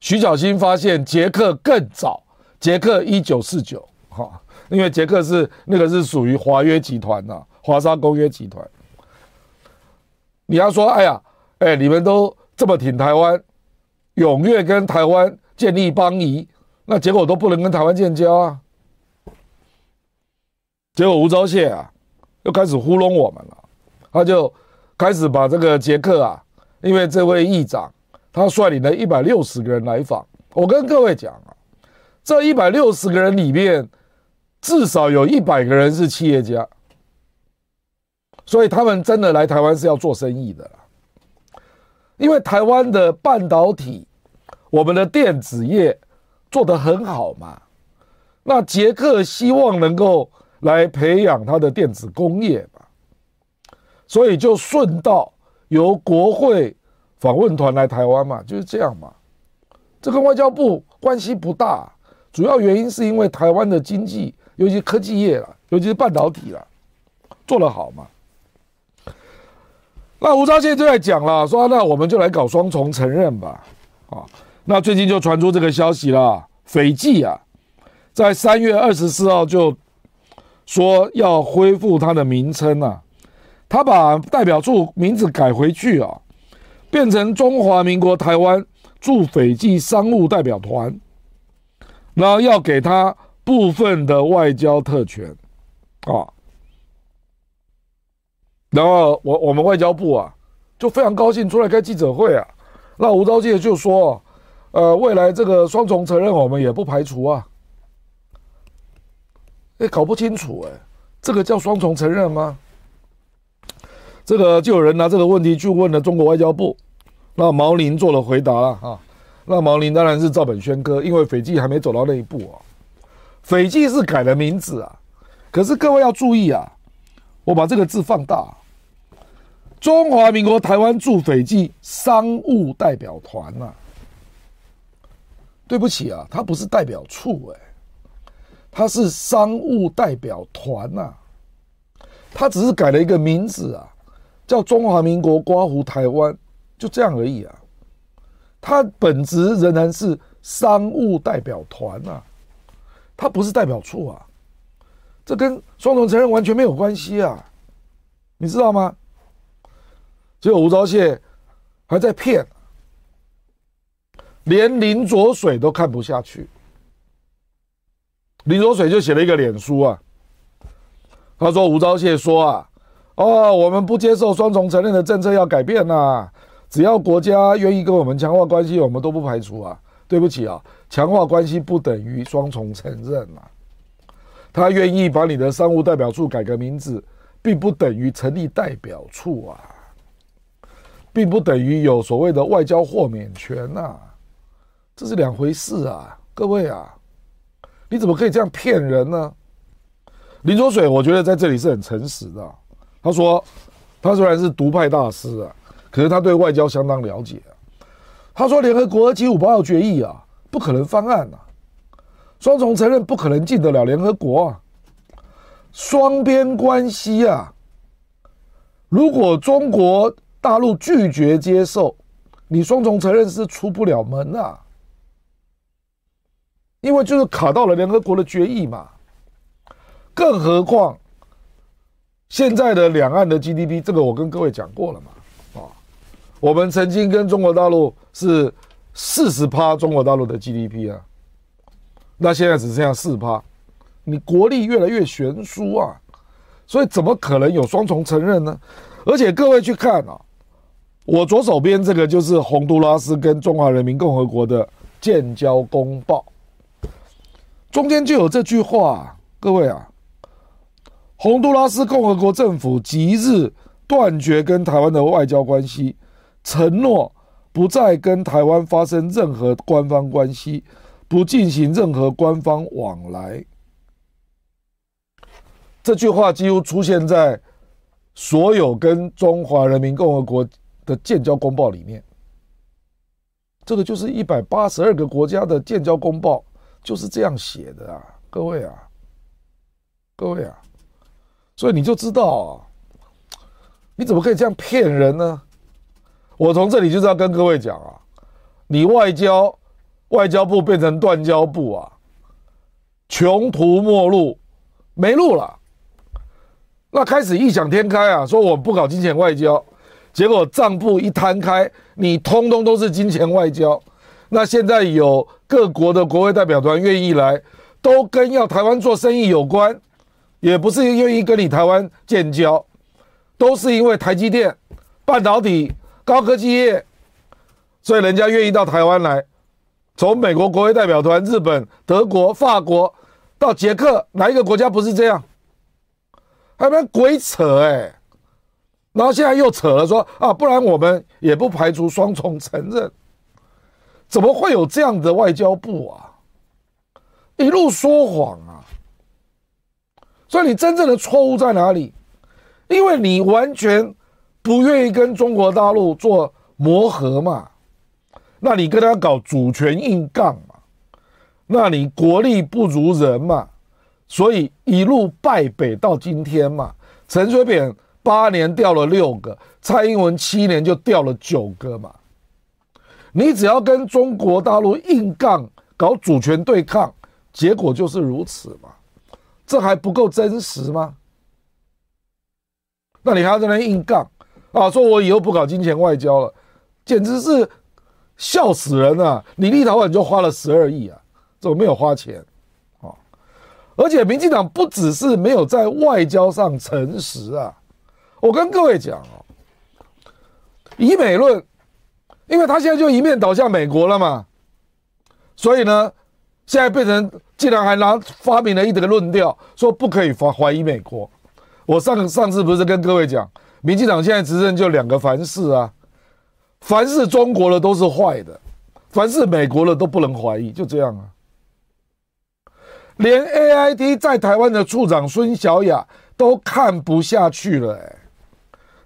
Speaker 1: 徐小新发现捷克更早，捷克一九四九，哈，因为捷克是那个是属于华约集团呐，华沙公约集团，你要说，哎呀。哎，你们都这么挺台湾，踊跃跟台湾建立邦谊，那结果都不能跟台湾建交啊！结果吴钊燮啊，又开始糊弄我们了，他就开始把这个捷克啊，因为这位议长他率领了一百六十个人来访，我跟各位讲啊，这一百六十个人里面，至少有一百个人是企业家，所以他们真的来台湾是要做生意的啦。因为台湾的半导体，我们的电子业做得很好嘛，那捷克希望能够来培养它的电子工业嘛，所以就顺道由国会访问团来台湾嘛，就是这样嘛。这跟外交部关系不大，主要原因是因为台湾的经济，尤其科技业了，尤其是半导体了，做得好嘛。那吴钊燮就在讲了，说那我们就来搞双重承认吧，啊，那最近就传出这个消息了，斐济啊，在三月二十四号就说要恢复它的名称啊，他把代表处名字改回去啊，变成中华民国台湾驻斐济商务代表团，然后要给他部分的外交特权，啊。然后我我们外交部啊，就非常高兴出来开记者会啊。那吴钊燮就说，呃，未来这个双重承认我们也不排除啊。哎，搞不清楚哎，这个叫双重承认吗？这个就有人拿这个问题去问了中国外交部，那毛宁做了回答了啊。那毛宁当然是照本宣科，因为斐济还没走到那一步啊。斐济是改了名字啊，可是各位要注意啊。我把这个字放大，中华民国台湾驻斐济商务代表团呐。对不起啊，它不是代表处哎，它是商务代表团呐。它只是改了一个名字啊，叫中华民国括弧台湾，就这样而已啊。它本质仍然是商务代表团呐，它不是代表处啊。这跟双重承认完全没有关系啊，你知道吗？结果吴钊燮还在骗，连林卓水都看不下去。林卓水就写了一个脸书啊，他说吴钊燮说啊，哦，我们不接受双重承认的政策要改变呐、只要国家愿意跟我们强化关系，我们都不排除啊。对不起啊，强化关系不等于双重承认啊。他愿意把你的商务代表处改个名字，并不等于成立代表处啊，并不等于有所谓的外交豁免权呐，这是两回事啊，各位啊，你怎么可以这样骗人呢？林浊水，我觉得在这里是很诚实的。他说，他虽然是独派大师啊，可是他对外交相当了解。他说，联合国二七五八号决议啊，不可能翻案啊。双重承认不可能进得了联合国啊！双边关系啊，如果中国大陆拒绝接受，你双重承认是出不了门啊！因为就是卡到了联合国的决议嘛。更何况现在的两岸的 GDP，这个我跟各位讲过了嘛，啊，我们曾经跟中国大陆是四十趴中国大陆的 GDP 啊。那现在只剩下四趴，你国力越来越悬殊啊，所以怎么可能有双重承认呢？而且各位去看啊，我左手边这个就是洪都拉斯跟中华人民共和国的建交公报，中间就有这句话，各位啊，洪都拉斯共和国政府即日断绝跟台湾的外交关系，承诺不再跟台湾发生任何官方关系。不进行任何官方往来，这句话几乎出现在所有跟中华人民共和国的建交公报里面。这个就是一百八十二个国家的建交公报就是这样写的啊，各位啊，各位啊，所以你就知道啊，你怎么可以这样骗人呢？我从这里就是要跟各位讲啊，你外交。外交部变成断交部啊，穷途末路，没路了。那开始异想天开啊，说我不搞金钱外交，结果账簿一摊开，你通通都是金钱外交。那现在有各国的国会代表团愿意来，都跟要台湾做生意有关，也不是愿意跟你台湾建交，都是因为台积电、半导体、高科技业，所以人家愿意到台湾来。从美国国会代表团、日本、德国、法国到捷克，哪一个国家不是这样？还蛮鬼扯哎、然后现在又扯了说啊，不然我们也不排除双重承认。怎么会有这样的外交部啊？一路说谎啊！所以你真正的错误在哪里？因为你完全不愿意跟中国大陆做磨合嘛。那你跟他搞主权硬杠嘛？那你国力不如人嘛？所以一路败北到今天嘛。陈水扁八年掉了六个，蔡英文七年就掉了九个嘛。你只要跟中国大陆硬杠搞主权对抗，结果就是如此嘛。这还不够真实吗？那你还要在那硬杠啊？说我以后不搞金钱外交了，简直是。笑死人了！你立陶宛就花了十二亿啊，怎么没有花钱？啊，而且民进党不只是没有在外交上诚实啊，我跟各位讲哦，以美论，因为他现在就一面倒向美国了嘛，所以呢，现在变成竟然还拿发明了一个论调，说不可以怀怀疑美国。我上上次不是跟各位讲，民进党现在执政就两个凡事啊。凡是中国的都是坏的，凡是美国的都不能怀疑，就这样啊。连 AIT 在台湾的处长孙小雅都看不下去了，哎，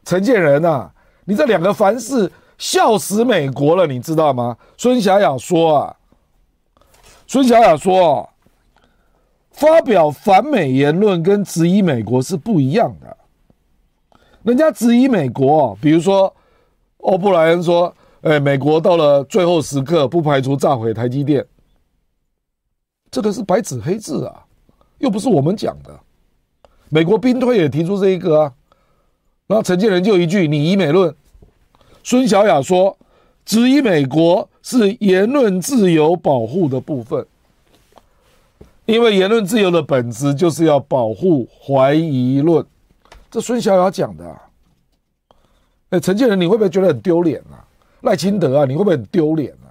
Speaker 1: 陈建仁呐，你这两个凡是笑死美国了，你知道吗？孙小雅说啊，孙小雅说，发表反美言论跟质疑美国是不一样的，人家质疑美国，比如说。欧布莱恩说：“哎，美国到了最后时刻，不排除炸毁台积电。这个是白纸黑字啊，又不是我们讲的。美国兵推也提出这一个啊。然后陈建仁就一句‘你以美论’。孙小雅说：‘质疑美国是言论自由保护的部分，因为言论自由的本质就是要保护怀疑论。’这孙小雅讲的啊。”哎，陈建仁，你会不会觉得很丢脸啊？赖清德啊，你会不会很丢脸啊？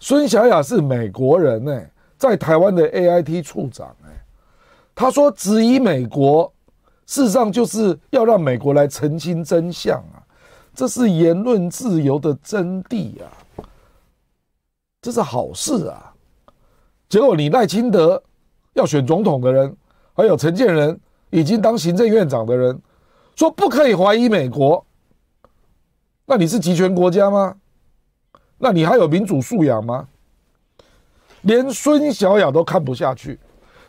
Speaker 1: 孙小雅是美国人呢、在台湾的 AIT 处长哎、他说质疑美国，事实上就是要让美国来澄清真相啊，这是言论自由的真谛啊，这是好事啊。结果你赖清德要选总统的人，还有陈建仁已经当行政院长的人，说不可以怀疑美国。那你是集权国家吗？那你还有民主素养吗？连孙小雅都看不下去，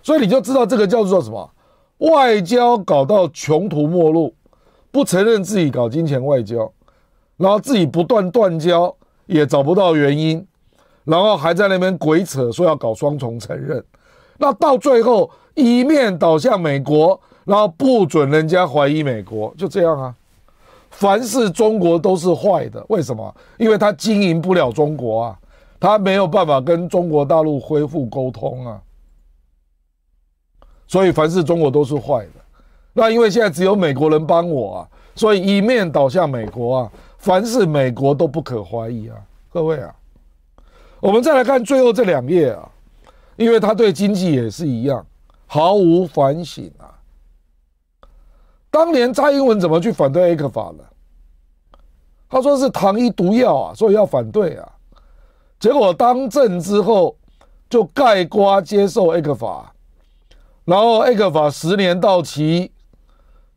Speaker 1: 所以你就知道这个叫做什么？外交搞到穷途末路，不承认自己搞金钱外交，然后自己不断断交，也找不到原因，然后还在那边鬼扯说要搞双重承认，那到最后一面倒向美国，然后不准人家怀疑美国，就这样啊。凡是中国都是坏的，为什么？因为他经营不了中国啊，他没有办法跟中国大陆恢复沟通啊。所以凡是中国都是坏的。那因为现在只有美国人帮我啊，所以一面倒向美国啊，凡是美国都不可怀疑啊。各位啊，我们再来看最后这两页啊，因为他对经济也是一样，毫无反省。当年蔡英文怎么去反对 ECFA 的？他说是糖衣毒药啊，所以要反对啊。结果当政之后就盖瓜接受 ECFA，然后 ECFA 十年到期，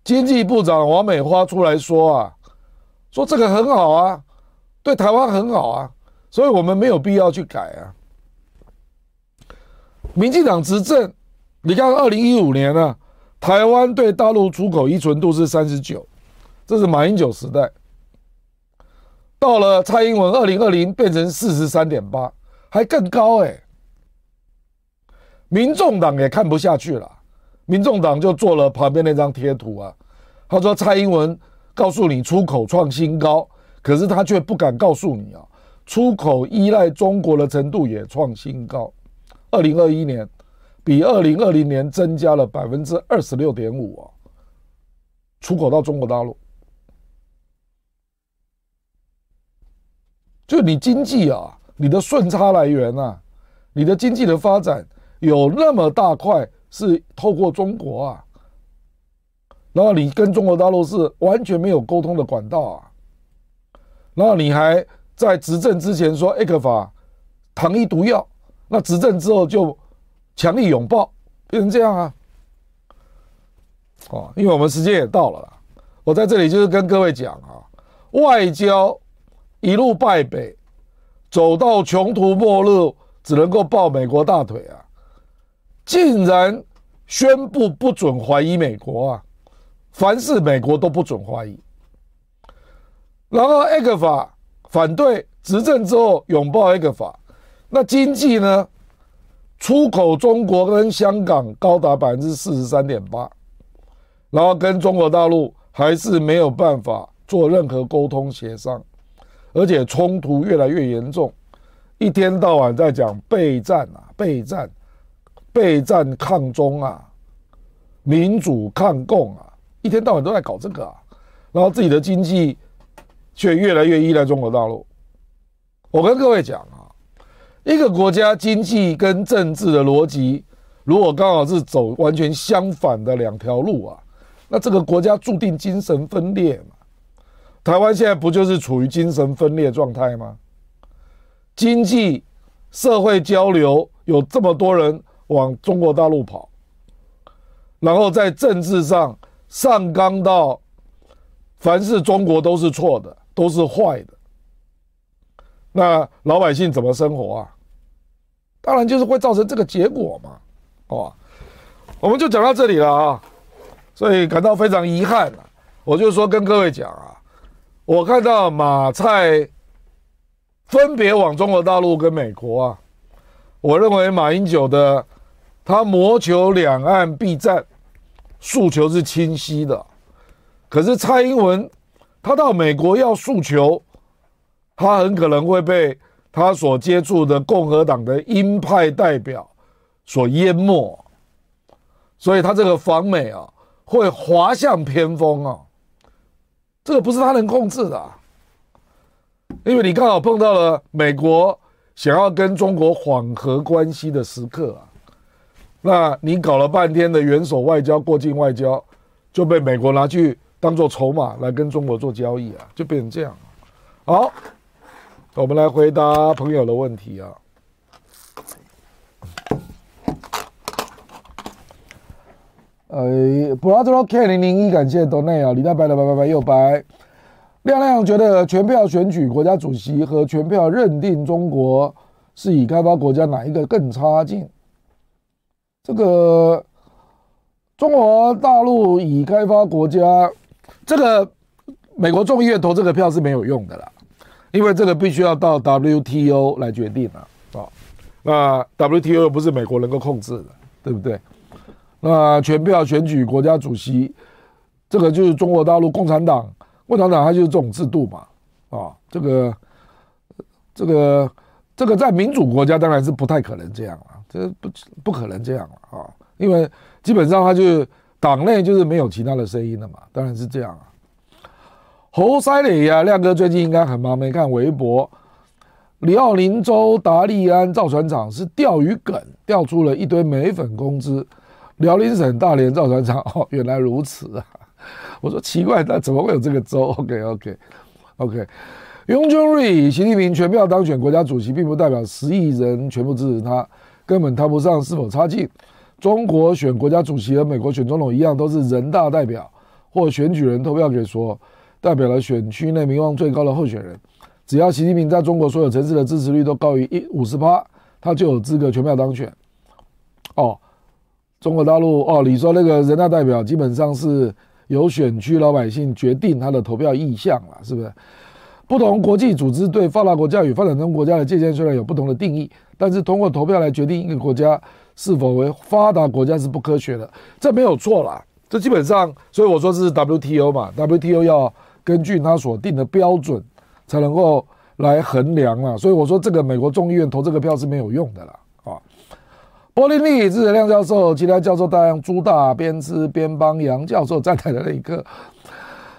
Speaker 1: 经济部长王美花出来说啊，说这个很好啊。对台湾很好啊，所以我们没有必要去改啊。民进党执政，你看二零一五年啊，台湾对大陆出口依存度是三十九，这是马英九时代。到了蔡英文二零二零变成四十三点八，还更高哎。民众党也看不下去了，民众党就做了旁边那张贴图啊，他说蔡英文告诉你出口创新高。可是他却不敢告诉你啊，出口依赖中国的程度也创新高，二零二一年比二零二零年增加了百分之二十六点五啊，出口到中国大陆，就你经济啊，你的顺差来源啊，你的经济的发展有那么大块是透过中国啊，然后你跟中国大陆是完全没有沟通的管道啊。然后你还在执政之前说 ECFA 糖衣毒药，那执政之后就强力拥抱，变成这样啊？哦，因为我们时间也到了啦，我在这里就是跟各位讲啊，外交一路败北，走到穷途末路，只能够抱美国大腿啊！竟然宣布不准怀疑美国啊，凡是美国都不准怀疑。然后埃克法反对执政之后拥抱埃克法那经济呢？出口中国跟香港高达百分之四十三点八，然后跟中国大陆还是没有办法做任何沟通协商，而且冲突越来越严重，一天到晚在讲备战啊，备战，备战抗中啊，民主抗共啊，一天到晚都在搞这个啊，然后自己的经济。却越来越依赖中国大陆。我跟各位讲，一个国家经济跟政治的逻辑，如果刚好是走完全相反的两条路啊，那这个国家注定精神分裂嘛。台湾现在不就是处于精神分裂状态吗？经济、社会交流有这么多人往中国大陆跑，然后在政治上上纲到，凡是中国都是错的。都是坏的，那老百姓怎么生活啊？当然就是会造成这个结果嘛，哦，我们就讲到这里了啊，所以感到非常遗憾啊。我就说跟各位讲啊，我看到马蔡分别往中国大陆跟美国啊，我认为马英九的他谋求两岸避战诉求是清晰的，可是蔡英文。他到美国要诉求，他很可能会被他所接触的共和党的鹰派代表所淹没，所以他这个访美啊，会滑向偏锋啊，这个不是他能控制的，因为你刚好碰到了美国想要跟中国缓和关系的时刻啊，那你搞了半天的元首外交、过境外交，就被美国拿去。当做筹码来跟中国做交易啊，就变成这样。好，我们来回答朋友的问题啊。呃，布拉德罗 K 零零一，感谢斗内啊，李大白的白白白又白。亮亮觉得全票选举国家主席和全票认定中国是已开发国家，哪一个更差劲？这个中国大陆已开发国家。这个美国众议院投这个票是没有用的啦，因为这个必须要到 WTO 来决定啊。啊，那 WTO 不是美国能够控制的，对不对？那全票选举国家主席，这个就是中国大陆共产党，共产党它就是这种制度嘛。啊，这个这个这个在民主国家当然是不太可能这样了，这不不可能这样了啊，因为基本上它就是党内就是没有其他的声音了嘛，当然是这样啊。侯赛雷呀，亮哥最近应该很忙，没看微博。里奥宁州达利安造船厂是钓鱼梗，钓出了一堆美粉工资。辽宁省大连造船厂，哦，原来如此啊！我说奇怪，那怎么会有这个州？OK OK OK。雍正瑞，习近平全票当选国家主席，并不代表十亿人全部支持他，根本谈不上是否差劲。中国选国家主席和美国选总统一样，都是人大代表或选举人投票给说代表了选区内名望最高的候选人。只要习近平在中国所有城市的支持率都高于一五十趴，他就有资格全票当选。哦，中国大陆哦，你说那个人大代表基本上是由选区老百姓决定他的投票意向了，是不是？不同国际组织对发达国家与发展中国家的界限虽然有不同的定义，但是通过投票来决定一个国家是否为发达国家是不科学的，这没有错啦。这基本上，所以我说是 WTO 嘛，WTO 要根据他所定的标准才能够来衡量啊。所以我说这个美国众议院投这个票是没有用的啦。啊，柏林利智亮教授、其他教授大量朱大边吃边帮杨教授站台的那一刻。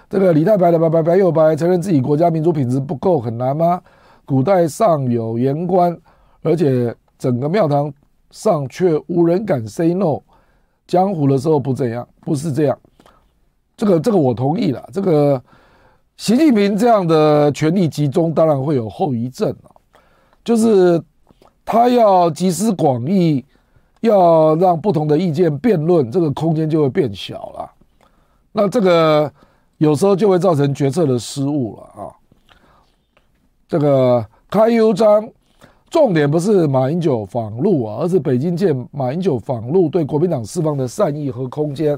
Speaker 1: 这个李太白的白白白又白，承认自己国家民主品质不够很难吗？古代尚有言官，而且整个庙堂上却无人敢 say no。江湖的时候不这样，不是这样。这个这个我同意了。这个习近平这样的权力集中，当然会有后遗症啊，就是他要集思广益，要让不同的意见辩论，这个空间就会变小了。那这个。有时候就会造成决策的失误了啊！这个开优章，重点不是马英九访陆啊，而是北京见马英九访陆对国民党释放的善意和空间，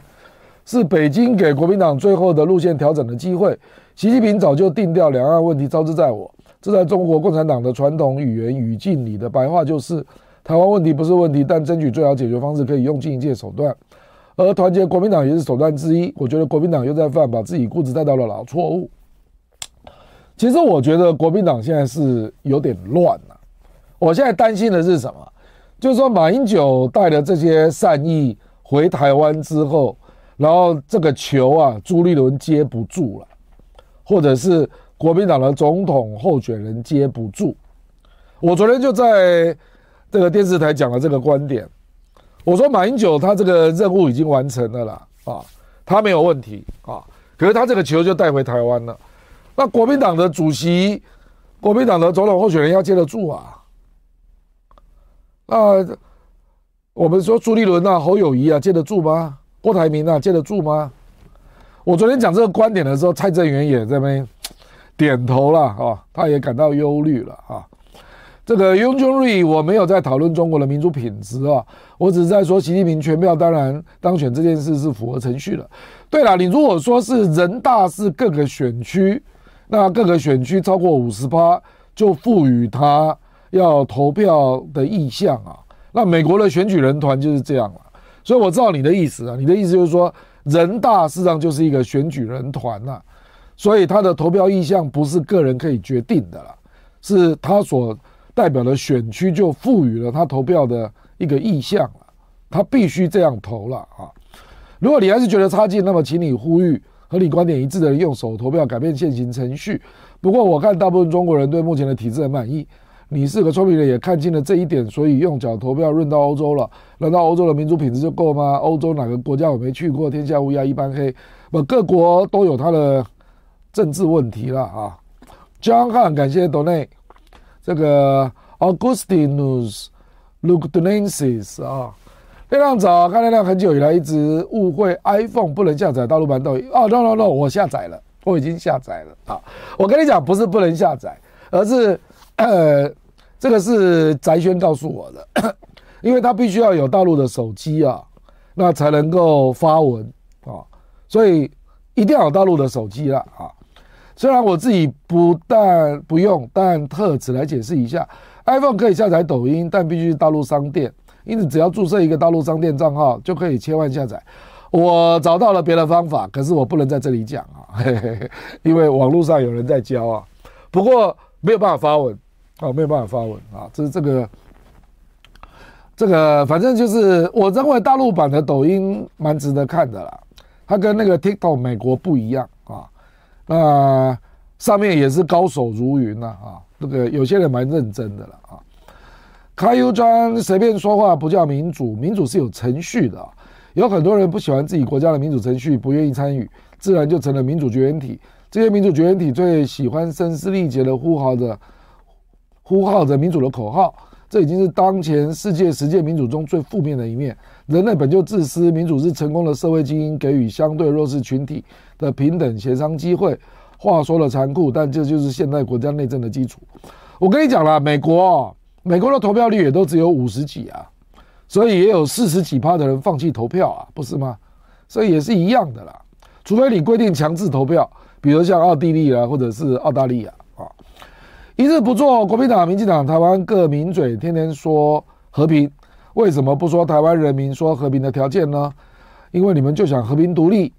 Speaker 1: 是北京给国民党最后的路线调整的机会。习近平早就定调两岸问题招之在我，这在中国共产党的传统语言语境里的白话就是：台湾问题不是问题，但争取最好解决方式可以用尽一切手段。而团结国民党也是手段之一。我觉得国民党又在犯把自己固执带到了老错误。其实我觉得国民党现在是有点乱了。我现在担心的是什么？就是说马英九带了这些善意回台湾之后，然后这个球啊，朱立伦接不住了，或者是国民党的总统候选人接不住。我昨天就在这个电视台讲了这个观点。我说马英九他这个任务已经完成了啦，啊，他没有问题啊，可是他这个球就带回台湾了。那国民党的主席、国民党的总统候选人要接得住啊。那我们说朱立伦啊、侯友谊啊接得住吗？郭台铭啊接得住吗？我昨天讲这个观点的时候，蔡正元也在那边点头了啊，他也感到忧虑了啊。这个雍正瑞，我没有在讨论中国的民主品质啊，我只是在说习近平全票当然当选这件事是符合程序的。对了，你如果说是人大是各个选区，那各个选区超过五十趴就赋予他要投票的意向啊，那美国的选举人团就是这样了。所以我知道你的意思啊，你的意思就是说人大事实上就是一个选举人团呐，所以他的投票意向不是个人可以决定的了，是他所。代表的选区就赋予了他投票的一个意向了，他必须这样投了啊！如果你还是觉得差劲，那么请你呼吁和你观点一致的人用手投票改变现行程序。不过我看大部分中国人对目前的体制很满意。你是个聪明人，也看清了这一点，所以用脚投票论到欧洲了。难道欧洲的民主品质就够吗？欧洲哪个国家我没去过？天下乌鸦一般黑。不，各国都有他的政治问题了啊！John Han，感谢多内。这个 Augustinus Lugdunensis 啊，亮亮早，看亮亮很久以来一直误会 iPhone 不能下载大陆版抖音哦，no no no，我下载了，我已经下载了啊。我跟你讲，不是不能下载，而是呃，这个是翟轩告诉我的，因为他必须要有大陆的手机啊，那才能够发文啊，所以一定要有大陆的手机了啊。虽然我自己不但不用，但特此来解释一下，iPhone 可以下载抖音，但必须是大陆商店，因此只要注册一个大陆商店账号就可以切换下载。我找到了别的方法，可是我不能在这里讲啊，因为网络上有人在教啊。不过没有办法发文哦，没有办法发文啊，这是这个这个，反正就是我认为大陆版的抖音蛮值得看的啦，它跟那个 TikTok 美国不一样啊，那上面也是高手如云呐啊，这个有些人蛮认真的了啊。开 U 专随便说话不叫民主，民主是有程序的，有很多人不喜欢自己国家的民主程序，不愿意参与，自然就成了民主绝缘体。这些民主绝缘体最喜欢声嘶力竭的呼号着、呼号着民主的口号，这已经是当前世界实践民主中最负面的一面。人类本就自私，民主是成功的社会精英给予相对弱势群体的平等协商机会。话说的残酷，但这就是现代国家内政的基础。我跟你讲了，美国，美国的投票率也都只有五十几啊，所以也有四十几趴的人放弃投票啊，不是吗？所以也是一样的啦，除非你规定强制投票。比如像奥地利啊，或者是澳大利亚，一日不做，国民党、民进党、台湾各抿嘴，天天说和平，为什么不说台湾人民说和平的条件呢？因为你们就想和平独立，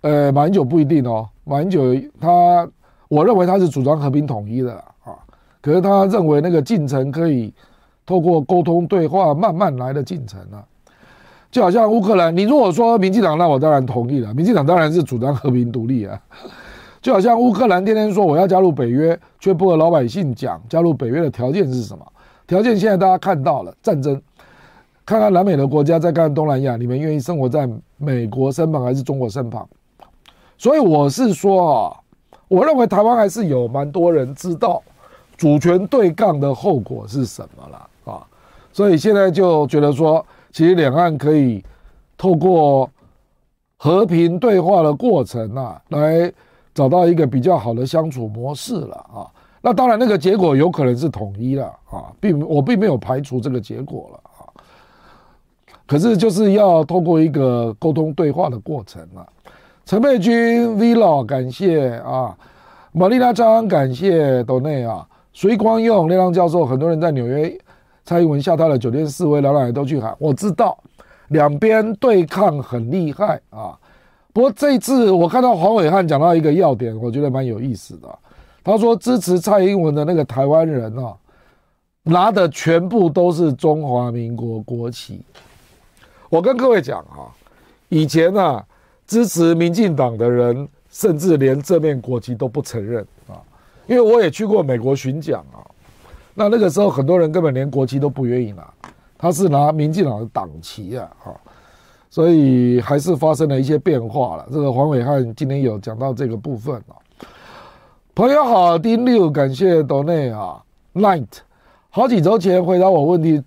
Speaker 1: 呃，马英九不一定哦，马英九他，我认为他是主张和平统一的啊，可是他认为那个进程可以透过沟通对话慢慢来的进程啊。就好像乌克兰，你如果说民进党，那我当然同意了，民进党当然是主张和平独立啊。就好像乌克兰天天说我要加入北约，却不和老百姓讲加入北约的条件是什么？条件现在大家看到了，战争。看看南美的国家，再看看东南亚，你们愿意生活在美国身旁还是中国身旁？所以我是说啊，我认为台湾还是有蛮多人知道主权对抗的后果是什么了啊。所以现在就觉得说，其实两岸可以透过和平对话的过程啊，来。找到一个比较好的相处模式了啊，那当然那个结果有可能是统一了啊，并我并没有排除这个结果了啊。可是就是要透过一个沟通对话的过程了。陈佩君 Vlog 感谢啊，玛丽娜张感谢斗内啊，隋光用亮亮教授，很多人在纽约蔡英文下榻的酒店示威，老奶奶都去喊，我知道两边对抗很厉害啊。不过这一次我看到黄伟汉讲到一个要点，我觉得蛮有意思的。他说支持蔡英文的那个台湾人啊，拿的全部都是中华民国国旗。我跟各位讲啊，以前啊支持民进党的人，甚至连这面国旗都不承认啊。因为我也去过美国巡讲啊，那那个时候很多人根本连国旗都不愿意拿，他是拿民进党的党旗啊，哈。所以还是发生了一些变化了。这个黄伟汉今天有讲到这个部分啊。朋友好，丁六感谢斗内啊，Night。好几周前回答我问题，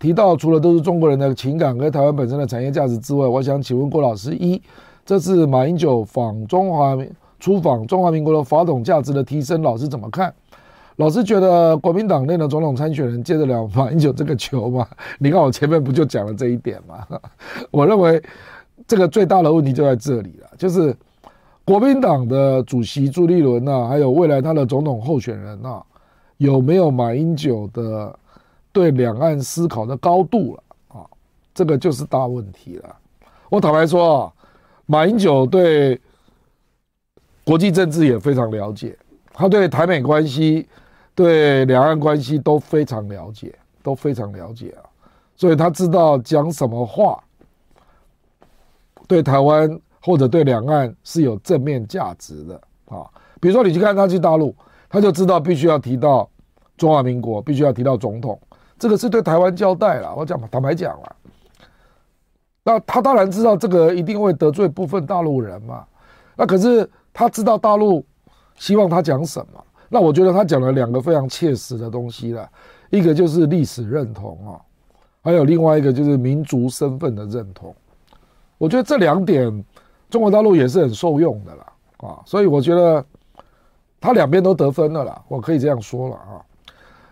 Speaker 1: 提到除了都是中国人的情感和台湾本身的产业价值之外，我想请问郭老师：一，这次马英九访中华出访中华民国的法统价值的提升，老师怎么看？老师觉得国民党内的总统参选人接得了马英九这个球吗？你看我前面不就讲了这一点吗？我认为这个最大的问题就在这里了，就是国民党的主席朱立伦呐，还有未来他的总统候选人呐，有没有马英九的对两岸思考的高度了啊？这个就是大问题了。我坦白说啊，马英九对国际政治也非常了解，他对台美关系。对两岸关系都非常了解，都非常了解啊，所以他知道讲什么话对台湾或者对两岸是有正面价值的啊。比如说你去看他去大陆，他就知道必须要提到中华民国，必须要提到总统，这个是对台湾交代了。我讲，坦白讲了，那他当然知道这个一定会得罪部分大陆人嘛。那可是他知道大陆希望他讲什么。那我觉得他讲了两个非常切实的东西了，一个就是历史认同啊，还有另外一个就是民族身份的认同。我觉得这两点中国大陆也是很受用的啦啊，所以我觉得他两边都得分了啦，我可以这样说了啊。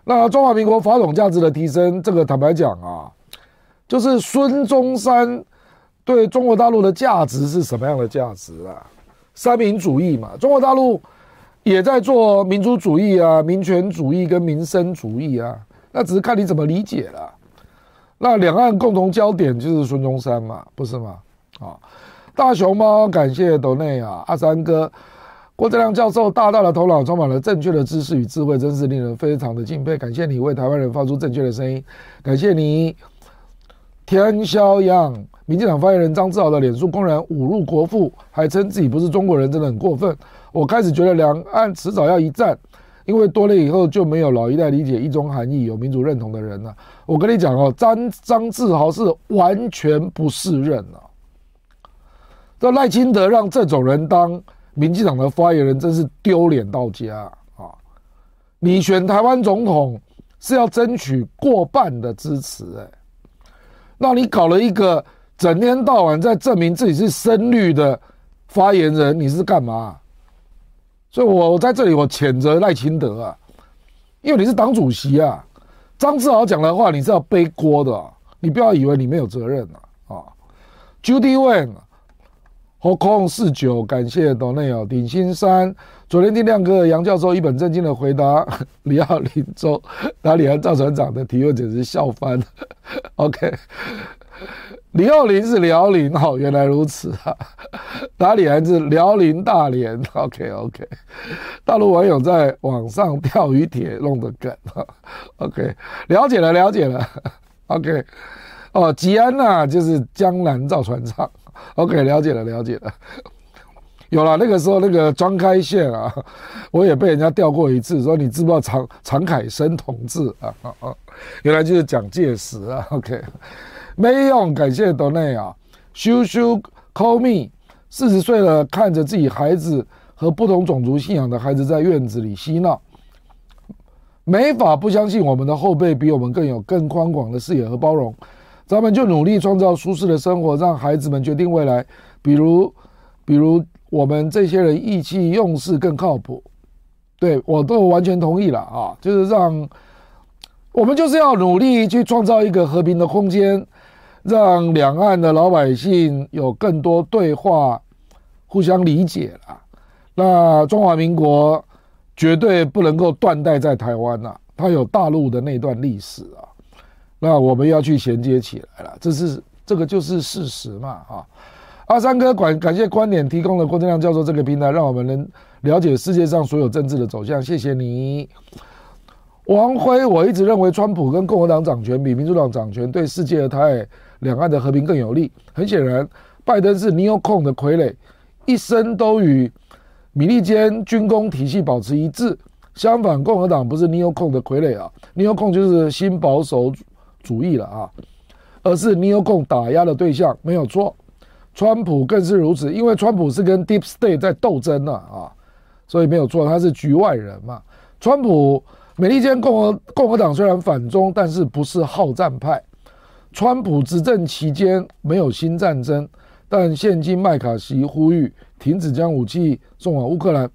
Speaker 1: 那中华民国法统价值的提升，这个坦白讲啊，就是孙中山对中国大陆的价值是什么样的价值啊？三民主义嘛，中国大陆。也在做民族主义啊，民权主义跟民生主义啊，那只是看你怎么理解了。那两岸共同焦点就是孙中山嘛，不是吗？啊，大熊猫感谢斗内啊，阿三哥，郭正亮教授大大的头脑，充满了正确的知识与智慧，真是令人非常的敬佩。感谢你为台湾人发出正确的声音，感谢你。田小阳，民进党发言人张志豪的脸书公然侮辱国父，还称自己不是中国人，真的很过分。我开始觉得两岸迟早要一战，因为多了以后就没有老一代理解一中含义、有民主认同的人了。我跟你讲哦，张张志豪是完全不适任啊。这赖清德让这种人当民进党的发言人，真是丢脸到家啊！你选台湾总统是要争取过半的支持，哎。那你搞了一个整天到晚在证明自己是深绿的发言人，你是干嘛？所以我我在这里我谴责赖清德啊，因为你是党主席啊，张志豪讲的话你是要背锅的，你不要以为你没有责任啊啊！Judy Wen。后空四九，感谢董内哦。鼎新山，昨天听亮哥杨教授一本正经的回答 李奥林州哪里和赵船长的提问，简直笑翻了。OK，李奥林是辽宁，哦，原来如此啊。哪里来自辽宁大连？OK OK，大陆网友在网上钓鱼帖弄的梗。OK，了解了了解了。OK，哦，吉安呐，就是江南造船厂。OK，了解了，了解了。有了那个时候，那个庄开线啊，我也被人家调过一次，说你知不知道常常凯生同志啊啊啊，原来就是蒋介石啊。OK，没用，感谢斗内啊。羞羞 call me，四十岁了，看着自己孩子和不同种族信仰的孩子在院子里嬉闹，没法不相信我们的后辈比我们更有更宽广的视野和包容。咱们就努力创造舒适的生活，让孩子们决定未来。比如，比如我们这些人意气用事更靠谱。对，我都完全同意了啊！就是让我们就是要努力去创造一个和平的空间，让两岸的老百姓有更多对话、互相理解了。那中华民国绝对不能够断代在台湾呐，它有大陆的那段历史啊。那我们要去衔接起来了，这是这个就是事实嘛啊！阿三哥感感谢观点提供了郭正亮教授这个平台，让我们能了解世界上所有政治的走向。谢谢你，王辉。我一直认为川普跟共和党掌权比民主党掌权对世界太两岸的和平更有利。很显然，拜登是 Neocon 的傀儡，一生都与米利坚军工体系保持一致。相反，共和党不是 Neocon 的傀儡啊，Neocon 就是新保守。主义了啊，而是 Neocon 打压的对象没有错，川普更是如此，因为川普是跟 Deep State 在斗争呢啊，所以没有错，他是局外人嘛。川普美利坚共和共和党虽然反中，但是不是好战派。川普执政期间没有新战争，但现今麦卡锡呼吁停止将武器送往乌克兰。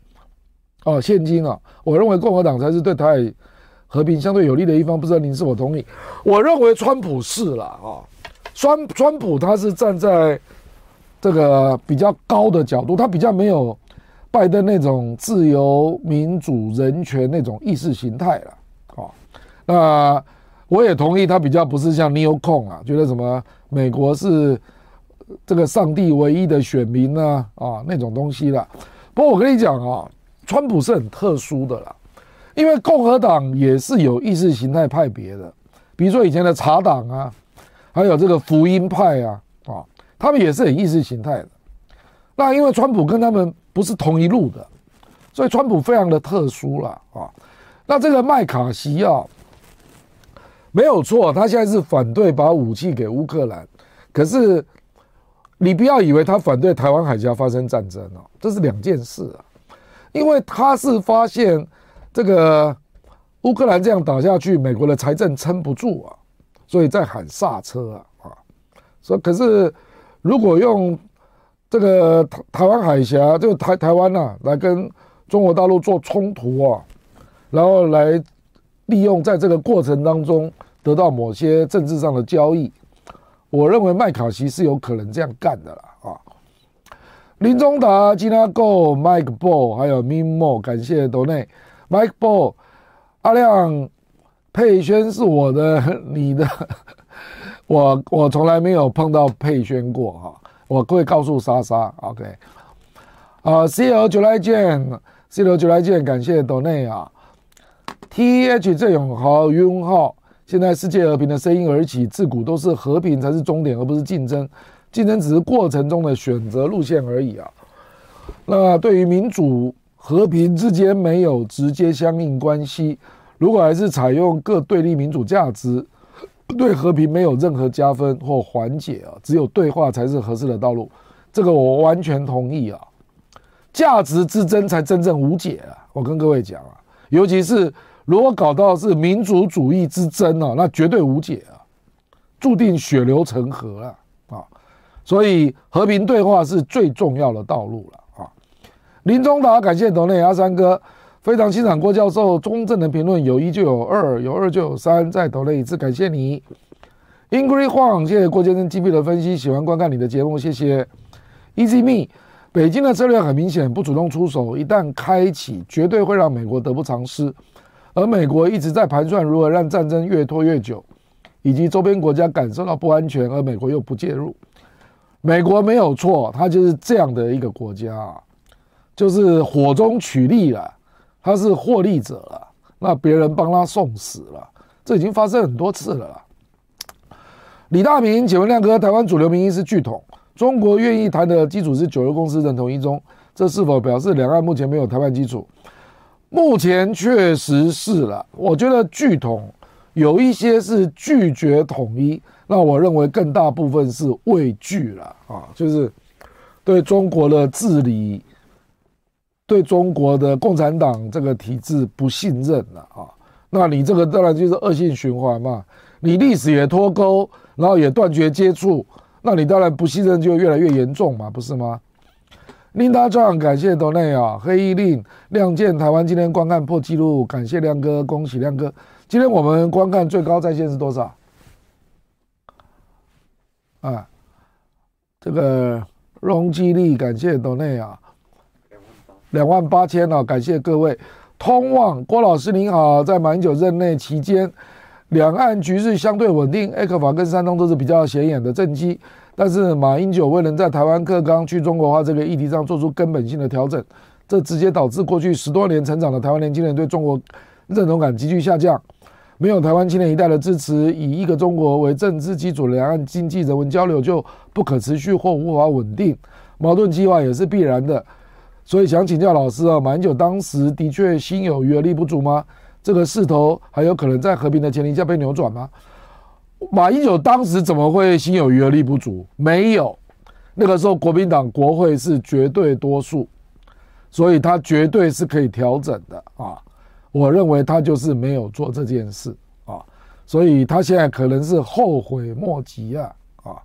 Speaker 1: 哦，现今啊，我认为共和党才是对台。和平相对有利的一方，不知道您是否同意？我认为川普是了啊，川川普他是站在这个比较高的角度，他比较没有拜登那种自由、民主、人权那种意识形态了啊。那我也同意，他比较不是像 Neocon 啊，觉得什么美国是这个上帝唯一的选民呢啊那种东西了。不过我跟你讲啊，川普是很特殊的啦。因为共和党也是有意识形态派别的，比如说以前的茶党啊，还有这个福音派啊，啊，他们也是很意识形态的。那因为川普跟他们不是同一路的，所以川普非常的特殊了啊。那这个麦卡锡啊，没有错，他现在是反对把武器给乌克兰，可是你不要以为他反对台湾海峡发生战争哦，这是两件事啊，因为他是发现。这个乌克兰这样打下去，美国的财政撑不住啊，所以在喊刹车啊啊！所以可是如果用这个台台湾海峡，就台台湾呐，来跟中国大陆做冲突啊，然后来利用在这个过程当中得到某些政治上的交易，我认为麦卡锡是有可能这样干的了啊！林中达、吉纳购、Mike Ball 还有 Mimo，感谢斗内。Mike Ball，阿亮，佩轩是我的，你的，我我从来没有碰到佩轩过哈，我会告诉莎莎，OK。啊，C L 九来见，C L 九来见，感谢斗内啊，T H 郑永豪、余文浩，现在世界和平的声音而起，自古都是和平才是终点，而不是竞争，竞争只是过程中的选择路线而已啊。那对于民主和平之间没有直接相应关系，如果还是采用各对立民主价值，对和平没有任何加分或缓解啊，只有对话才是合适的道路。这个我完全同意啊，价值之争才真正无解啊！我跟各位讲啊，尤其是如果搞到是民族主义之争啊，那绝对无解啊，注定血流成河了啊！所以和平对话是最重要的道路了啊。林中达，感谢斗内阿三哥，非常欣赏郭教授中正的评论，有一就有二，有二就有三，再投内一次，感谢你。Ingrid Huang，谢谢郭先生精辟的分析，喜欢观看你的节目，谢谢。Easy Me，北京的策略很明显，不主动出手，一旦开启，绝对会让美国得不偿失，而美国一直在盘算如何让战争越拖越久，以及周边国家感受到不安全，而美国又不介入。美国没有错，它就是这样的一个国家。就是火中取栗了，他是获利者了，那别人帮他送死了，这已经发生很多次了。李大明，请问亮哥，台湾主流民意是拒统，中国愿意谈的基础是九二共识认同一中，这是否表示两岸目前没有谈判基础？目前确实是了，我觉得拒统有一些是拒绝统一，那我认为更大部分是畏惧了啊，就是对中国的治理。对中国的共产党这个体制不信任了啊，那你这个当然就是恶性循环嘛。你历史也脱钩，然后也断绝接触，那你当然不信任就越来越严重嘛，不是吗？Linda Zhang，感谢斗内啊，黑衣令亮剑台湾今天观看破纪录，感谢亮哥，恭喜亮哥。今天我们观看最高在线是多少？啊，这个容积率，感谢斗内啊。两万八千啊！感谢各位。通往郭老师您好，在马英九任内期间，两岸局势相对稳定，ECFA 跟山东都是比较显眼的政绩。但是马英九未能在台湾克刚去中国化这个议题上做出根本性的调整，这直接导致过去十多年成长的台湾年轻人对中国认同感急剧下降。没有台湾青年一代的支持，以一个中国为政治基础，两岸经济人文交流就不可持续或无法稳定，矛盾激化也是必然的。所以想请教老师啊，马英九当时的确心有余而力不足吗？这个势头还有可能在和平的前提下被扭转吗？马英九当时怎么会心有余而力不足？没有，那个时候国民党国会是绝对多数，所以他绝对是可以调整的啊。我认为他就是没有做这件事啊，所以他现在可能是后悔莫及啊啊，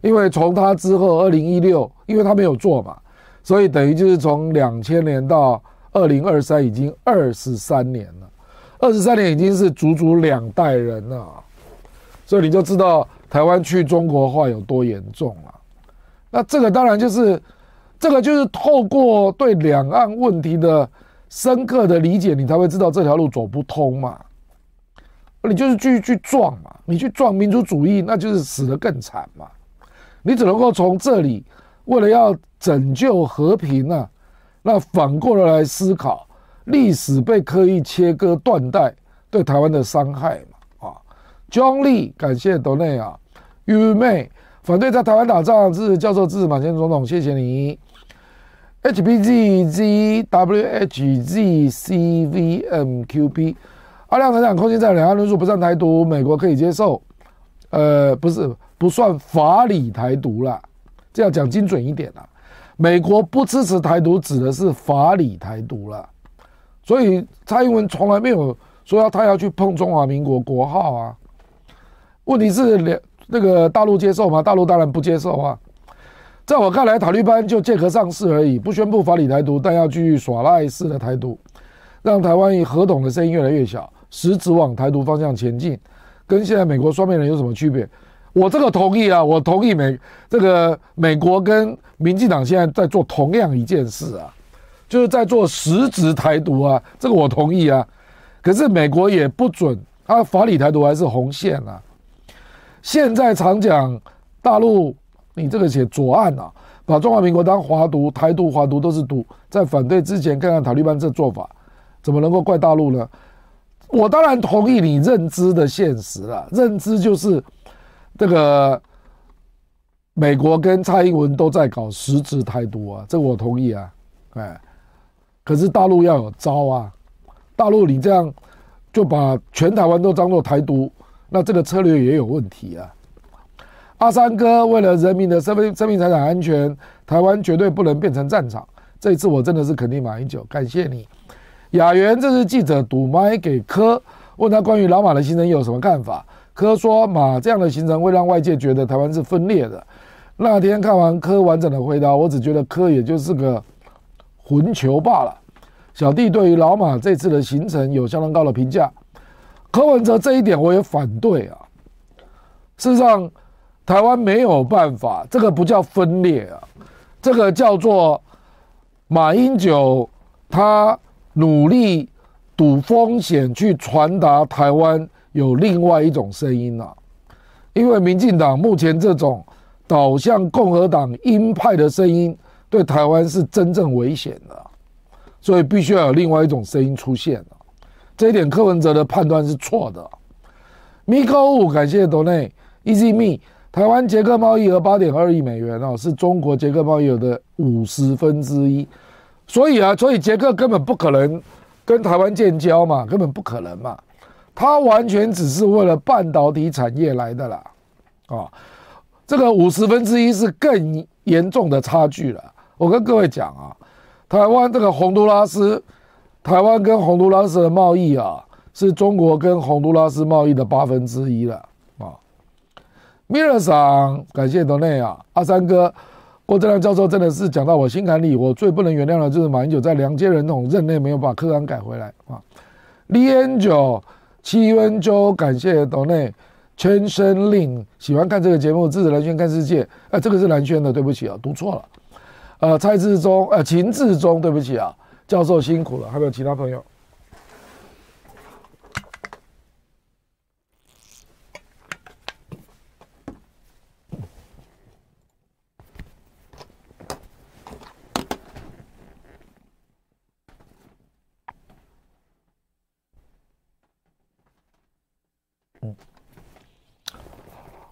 Speaker 1: 因为从他之后二零一六，因为他没有做嘛。所以等于就是从两千年到二零二三，已经二十三年了，二十三年已经是足足两代人了，所以你就知道台湾去中国化有多严重了。那这个当然就是，这个就是透过对两岸问题的深刻的理解，你才会知道这条路走不通嘛。你就是继续去撞嘛，你去撞民族主义，那就是死得更惨嘛。你只能够从这里。为了要拯救和平呢、啊，那反过来来思考历史被刻意切割断代对台湾的伤害嘛？啊，John Lee，感谢斗内啊，玉妹反对在台湾打仗，支持教授支持马前总统，谢谢你。H B Z Z W H Z C V M Q P，阿亮成长空间在两岸论述不算台独，美国可以接受，呃，不是不算法理台独啦。这要讲精准一点啊，美国不支持台独，指的是法理台独了。所以蔡英文从来没有说要他要去碰中华民国国号啊。问题是两那个大陆接受吗？大陆当然不接受啊。在我看来，塔利班就借壳上市而已，不宣布法理台独，但要继续耍赖式的台独，让台湾以和统的声音越来越小，实质往台独方向前进，跟现在美国双面人有什么区别？我这个同意啊，我同意美这个美国跟民进党现在在做同样一件事啊，就是在做实质台独啊，这个我同意啊。可是美国也不准啊，法理台独还是红线啊。现在常讲大陆，你这个写左岸啊，
Speaker 2: 把中华民国当华独、台独、华独都是独。在反对之前，看看塔利班这做法，怎么能够怪大陆呢？我当然同意你认知的现实了，认知就是这个美国跟蔡英文都在搞实质台独啊，这我同意啊，哎，可是大陆要有招啊，大陆你这样就把全台湾都当做台独，那这个策略也有问题啊。阿三哥为了人民的生命、生命财产安全，台湾绝对不能变成战场。这一次我真的是肯定马英九，感谢你。雅媛，这是记者堵麦给柯，问他关于老马的行程有什么看法。柯说马这样的行程会让外界觉得台湾是分裂的。那天看完柯完整的回答，我只觉得柯也就是个混球罢了。小弟对于老马这次的行程有相当高的评价。柯文哲这一点我也反对啊。事实上，台湾没有办法，这个不叫分裂啊，这个叫做马英九他。努力赌风险去传达台湾有另外一种声音啊，因为民进党目前这种导向共和党鹰派的声音对台湾是真正危险的，所以必须要有另外一种声音出现。这一点柯文哲的判断是错的。Miko 五感谢 Donate Easy Me，台湾捷克贸易额八点二亿美元哦，是中国捷克贸易额的五十分之一。所以啊，所以捷克根本不可能跟台湾建交嘛，根本不可能嘛。他完全只是为了半导体产业来的啦，啊，这个五十分之一是更严重的差距了。我跟各位讲啊，台湾这个洪都拉斯，台湾跟洪都拉斯的贸易啊，是中国跟洪都拉斯贸易的八分之一了啊。米勒桑，感谢多内啊，阿三哥。郭正亮教授真的是讲到我心坎里，我最不能原谅的就是马英九在两届总统任内没有把科纲改回来啊。李恩九、七温州，感谢斗内全身令喜欢看这个节目，支持蓝轩看世界。呃，这个是蓝轩的，对不起啊，读错了。呃，蔡志忠，呃，秦志忠，对不起啊，教授辛苦了。还有其他朋友。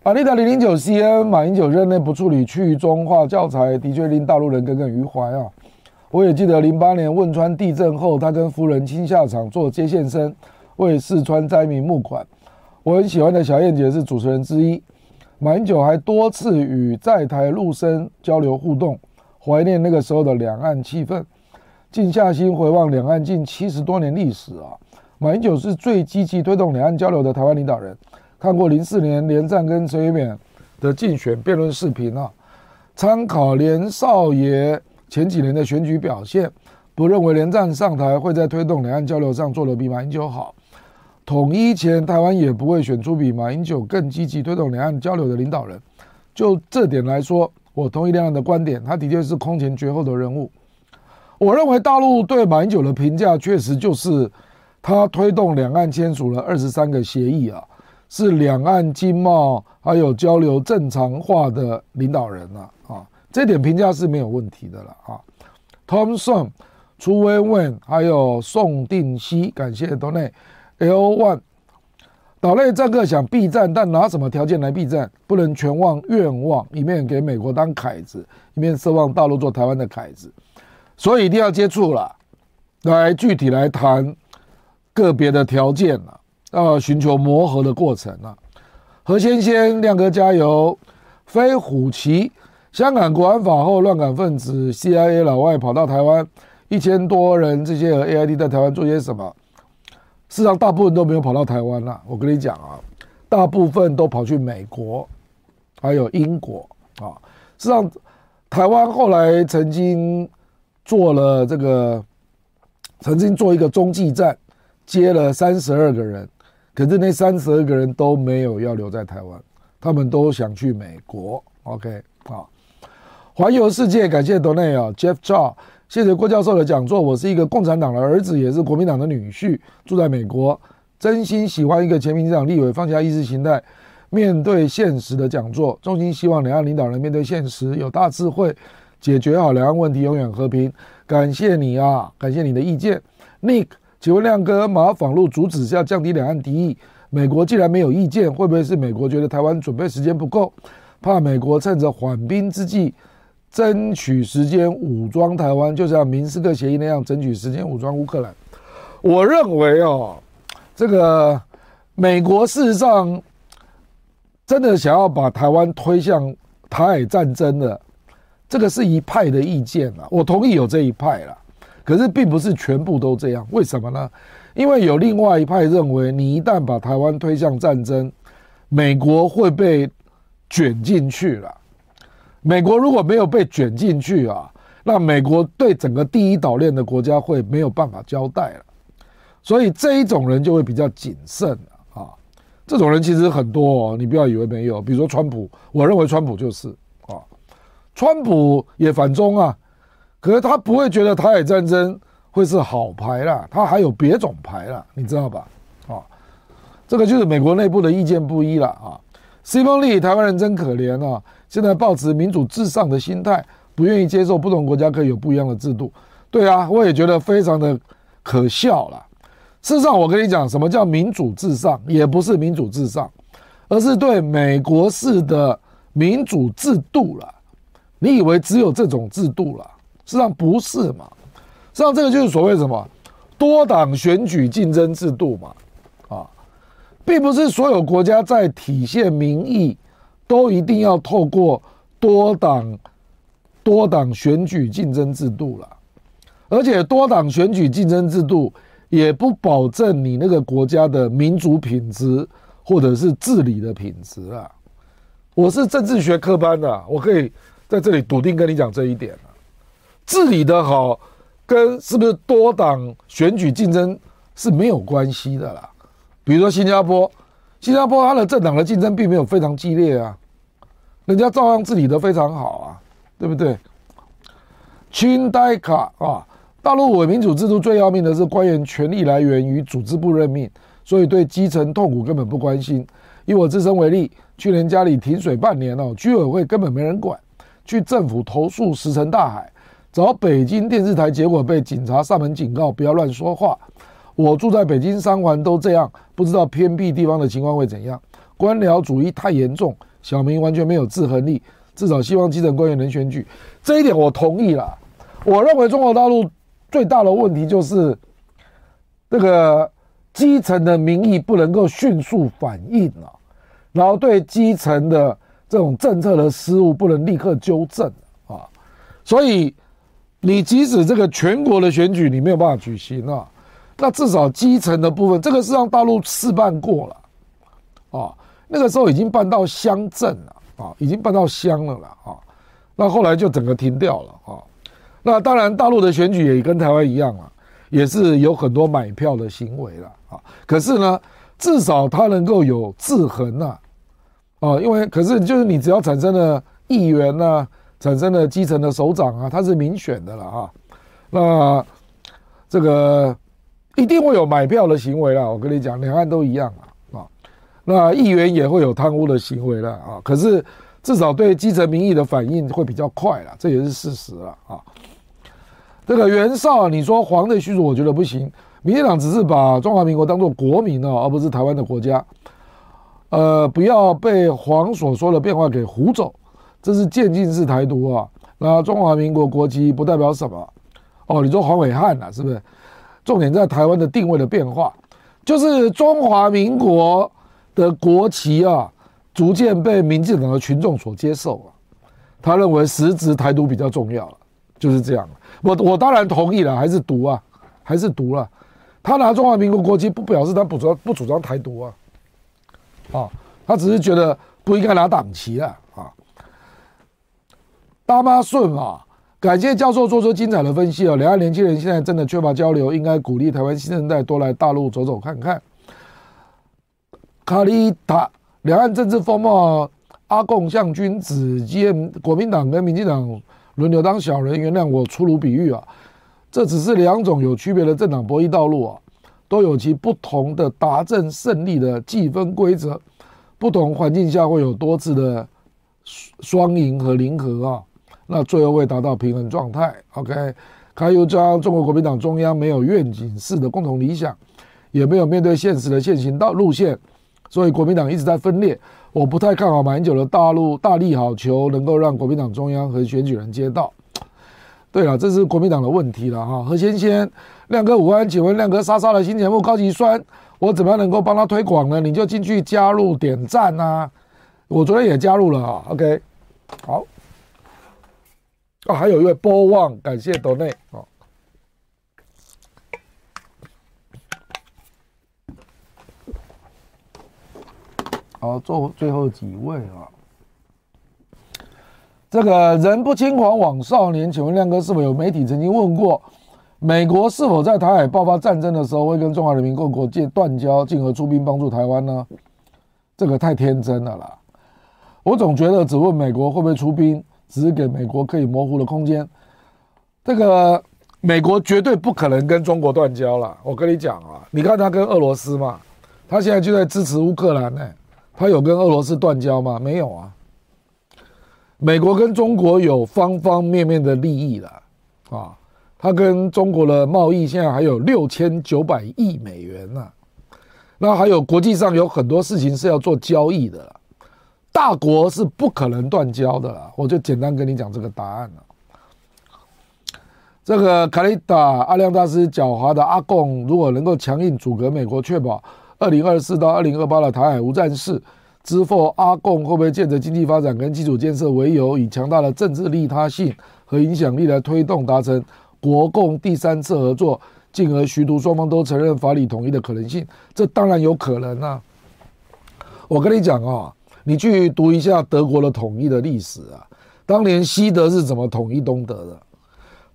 Speaker 2: 阿丽达零零九 CN 马英九任内不处理去中化教材，的确令大陆人耿耿于怀啊！我也记得零八年汶川地震后，他跟夫人亲下场做接线生，为四川灾民募款。我很喜欢的小燕姐是主持人之一。马英九还多次与在台陆生交流互动，怀念那个时候的两岸气氛。静下心回望两岸近七十多年历史啊，马英九是最积极推动两岸交流的台湾领导人。看过零四年连战跟陈水扁的竞选辩论视频啊，参考连少爷前几年的选举表现，不认为连战上台会在推动两岸交流上做得比马英九好。统一前台湾也不会选出比马英九更积极推动两岸交流的领导人。就这点来说，我同意亮亮的观点，他的确是空前绝后的人物。我认为大陆对马英九的评价确实就是他推动两岸签署了二十三个协议啊。是两岸经贸还有交流正常化的领导人了，啊，这点评价是没有问题的了啊。Thomson、楚威文还有宋定西，感谢都内 L One。岛内战客想避战，但拿什么条件来避战？不能全忘愿望，一面给美国当凯子，一面奢望大陆做台湾的凯子，所以一定要接触了，来具体来谈个别的条件了。要寻求磨合的过程了！何先先，亮哥加油！飞虎旗，香港国安法后，乱港分子 CIA 老外跑到台湾，一千多人，这些和 AID 在台湾做些什么？事实上，大部分都没有跑到台湾了。我跟你讲啊，大部分都跑去美国，还有英国啊。事实上，台湾后来曾经做了这个，曾经做一个中继站，接了三十二个人。可是那三十二个人都没有要留在台湾，他们都想去美国。OK，好，环游世界，感谢 Donate 啊，Jeff Cha，谢谢郭教授的讲座。我是一个共产党的儿子，也是国民党的女婿，住在美国，真心喜欢一个前民进党立委放下意识形态，面对现实的讲座。衷心希望两岸领导人面对现实有大智慧，解决好两岸问题，永远和平。感谢你啊，感谢你的意见，Nick。请问亮哥，马访路主旨是要降低两岸敌意。美国既然没有意见，会不会是美国觉得台湾准备时间不够，怕美国趁着缓兵之计争取时间武装台湾，就像明斯克协议那样争取时间武装乌克兰？我认为哦，这个美国事实上真的想要把台湾推向台海战争的，这个是一派的意见啊，我同意有这一派啦。可是并不是全部都这样，为什么呢？因为有另外一派认为，你一旦把台湾推向战争，美国会被卷进去了。美国如果没有被卷进去啊，那美国对整个第一岛链的国家会没有办法交代了。所以这一种人就会比较谨慎啊。这种人其实很多哦，你不要以为没有。比如说川普，我认为川普就是啊，川普也反中啊。可是他不会觉得台海战争会是好牌啦，他还有别种牌啦，你知道吧？啊，这个就是美国内部的意见不一了啊。西蒙利，台湾人真可怜啊！现在抱持民主至上的心态，不愿意接受不同国家可以有不一样的制度。对啊，我也觉得非常的可笑了。事实上，我跟你讲，什么叫民主至上？也不是民主至上，而是对美国式的民主制度了。你以为只有这种制度了？事实上不是嘛？实际上这个就是所谓什么多党选举竞争制度嘛？啊，并不是所有国家在体现民意都一定要透过多党多党选举竞争制度了，而且多党选举竞争制度也不保证你那个国家的民主品质或者是治理的品质啊。我是政治学科班的，我可以在这里笃定跟你讲这一点。治理的好，跟是不是多党选举竞争是没有关系的啦。比如说新加坡，新加坡它的政党的竞争并没有非常激烈啊，人家照样治理得非常好啊，对不对？清代卡啊，大陆伪民主制度最要命的是官员权力来源于组织部任命，所以对基层痛苦根本不关心。以我自身为例，去年家里停水半年哦，居委会根本没人管，去政府投诉石沉大海。找北京电视台，结果被警察上门警告，不要乱说话。我住在北京三环都这样，不知道偏僻地方的情况会怎样。官僚主义太严重，小民完全没有制衡力。至少希望基层官员能选举，这一点我同意了。我认为中国大陆最大的问题就是这个基层的民意不能够迅速反应了，然后对基层的这种政策的失误不能立刻纠正啊，所以。你即使这个全国的选举你没有办法举行啊，那至少基层的部分，这个是让大陆试办过了，啊，那个时候已经办到乡镇了啊，已经办到乡了了啊，那后来就整个停掉了啊。那当然，大陆的选举也跟台湾一样啊，也是有很多买票的行为了啊。可是呢，至少它能够有制衡呐，啊，因为可是就是你只要产生了议员呢。产生了基层的首长啊，他是民选的了啊，那这个一定会有买票的行为了。我跟你讲，两岸都一样啊啊，那议员也会有贪污的行为了啊。可是至少对基层民意的反应会比较快了，这也是事实了啊。这个袁绍，你说黄的叙述，我觉得不行。民进党只是把中华民国当做国民哦，而不是台湾的国家。呃，不要被黄所说的变化给唬走。这是渐进式台独啊！那中华民国国旗不代表什么哦？你说黄暐瀚啊，是不是？重点在台湾的定位的变化，就是中华民国的国旗啊，逐渐被民进党的群众所接受啊。他认为实质台独比较重要了，就是这样。我我当然同意了，还是独啊，还是独了。他拿中华民国国旗不表示他不主不主张台独啊，啊，他只是觉得不应该拿党旗啊。大妈顺啊，感谢教授做出精彩的分析啊！两岸年轻人现在真的缺乏交流，应该鼓励台湾新生代多来大陆走走看看。卡里塔，两岸政治风貌，阿共像君子，兼国民党跟民进党轮流当小人，原谅我粗鲁比喻啊，这只是两种有区别的政党博弈道路啊，都有其不同的达阵胜利的计分规则，不同环境下会有多次的双赢和零和啊。那最后会达到平衡状态。OK，他又将中国国民党中央没有愿景式的共同理想，也没有面对现实的现行道路线，所以国民党一直在分裂。我不太看好马英九的大陆大力好球能够让国民党中央和选举人接到。对了，这是国民党的问题了哈。何先先，亮哥午安，请问亮哥莎莎的新节目高级酸，我怎么样能够帮他推广呢？你就进去加入点赞啊。我昨天也加入了啊。OK，好。啊，还有一位波旺，感谢斗内啊。好，做最后几位啊。这个人不轻狂枉少年，请问亮哥是否有媒体曾经问过，美国是否在台海爆发战争的时候会跟中华人民共和国建断交，进而出兵帮助台湾呢？这个太天真了啦！我总觉得只问美国会不会出兵，只是给美国可以模糊的空间。这个美国绝对不可能跟中国断交了。我跟你讲啊，你看他跟俄罗斯嘛，他现在就在支持乌克兰呢，他有跟俄罗斯断交吗？没有啊。美国跟中国有方方面面的利益了，啊，他跟中国的贸易现在还有六千九百亿美元呢，那还有国际上有很多事情是要做交易的，大国是不可能断交的了。我就简单跟你讲这个答案了。这个卡里达阿亮大师狡猾的阿贡，如果能够强硬阻隔美国，确保二零二四到二零二八的台海无战事。之后，阿共会不会借着经济发展跟基础建设为由，以强大的政治利他性和影响力来推动达成国共第三次合作，进而徐图双方都承认法理统一的可能性？这当然有可能啊！我跟你讲啊，你去读一下德国的统一的历史啊，当年西德是怎么统一东德的？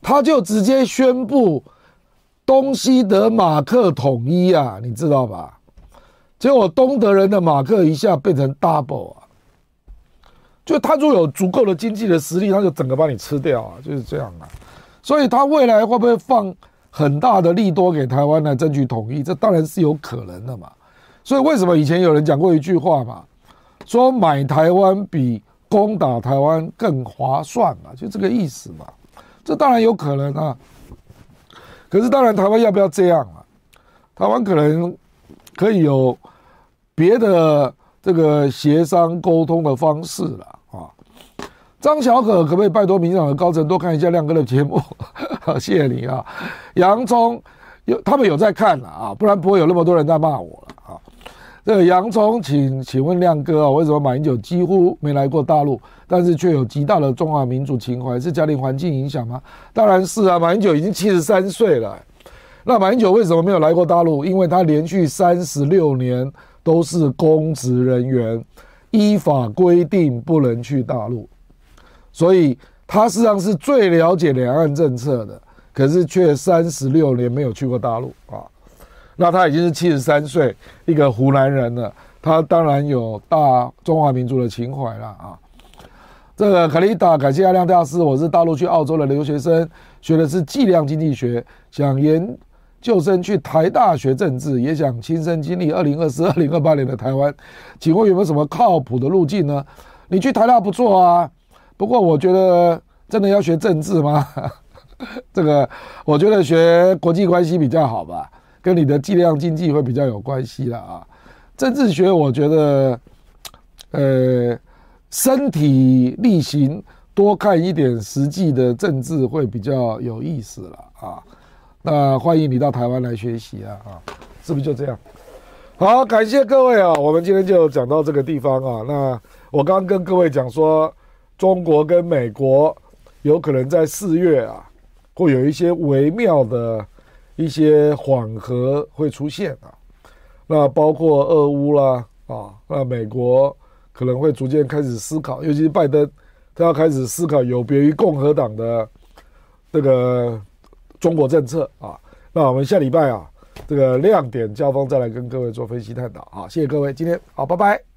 Speaker 2: 他就直接宣布东西德马克统一啊，你知道吧？结果东德人的马克一下变成 double 啊，就他如果有足够的经济的实力，他就整个把你吃掉啊，就是这样啊。所以他未来会不会放很大的利多给台湾来争取统一？这当然是有可能的嘛。所以为什么以前有人讲过一句话嘛，说买台湾比攻打台湾更划算嘛，就这个意思嘛。这当然有可能啊。可是当然台湾要不要这样啊？台湾可能可以有。别的这个协商沟通的方式了啊，张小可可不可以拜托民进党的高层多看一下亮哥的节目？谢谢你啊。洋葱有他们有在看了啊，不然不会有那么多人在骂我了这个洋葱，请请问亮哥啊，为什么马英九几乎没来过大陆，但是却有极大的中华民族情怀？是家庭环境影响吗？当然是啊，马英九已经七十三岁了。那马英九为什么没有来过大陆？因为他连续三十六年。都是公职人员，依法规定不能去大陆，所以他实际上是最了解两岸政策的，可是却三十六年没有去过大陆啊。那他已经是七十三岁，一个湖南人了，他当然有大中华民族的情怀了啊。这个卡丽达，感谢阿亮大师，我是大陆去澳洲的留学生，学的是计量经济学，想研。究生去台大学政治，也想亲身经历二零二四、二零二八年的台湾，请问有没有什么靠谱的路径呢？你去台大不错啊，不过我觉得真的要学政治吗？这个我觉得学国际关系比较好吧，跟你的计量经济会比较有关系了啊。政治学我觉得，呃，身体力行，多看一点实际的政治会比较有意思了啊。那欢迎你到台湾来学习啊啊，是不是就这样？好，感谢各位啊，我们今天就讲到这个地方啊。那我刚刚跟各位讲说，中国跟美国有可能在四月啊，会有一些微妙的一些缓和会出现啊。那包括俄乌啦啊，那美国可能会逐渐开始思考，尤其是拜登，他要开始思考有别于共和党的这个。中国政策啊，那我们下礼拜啊，这个亮点交锋再来跟各位做分析探讨啊，谢谢各位，今天好，拜拜。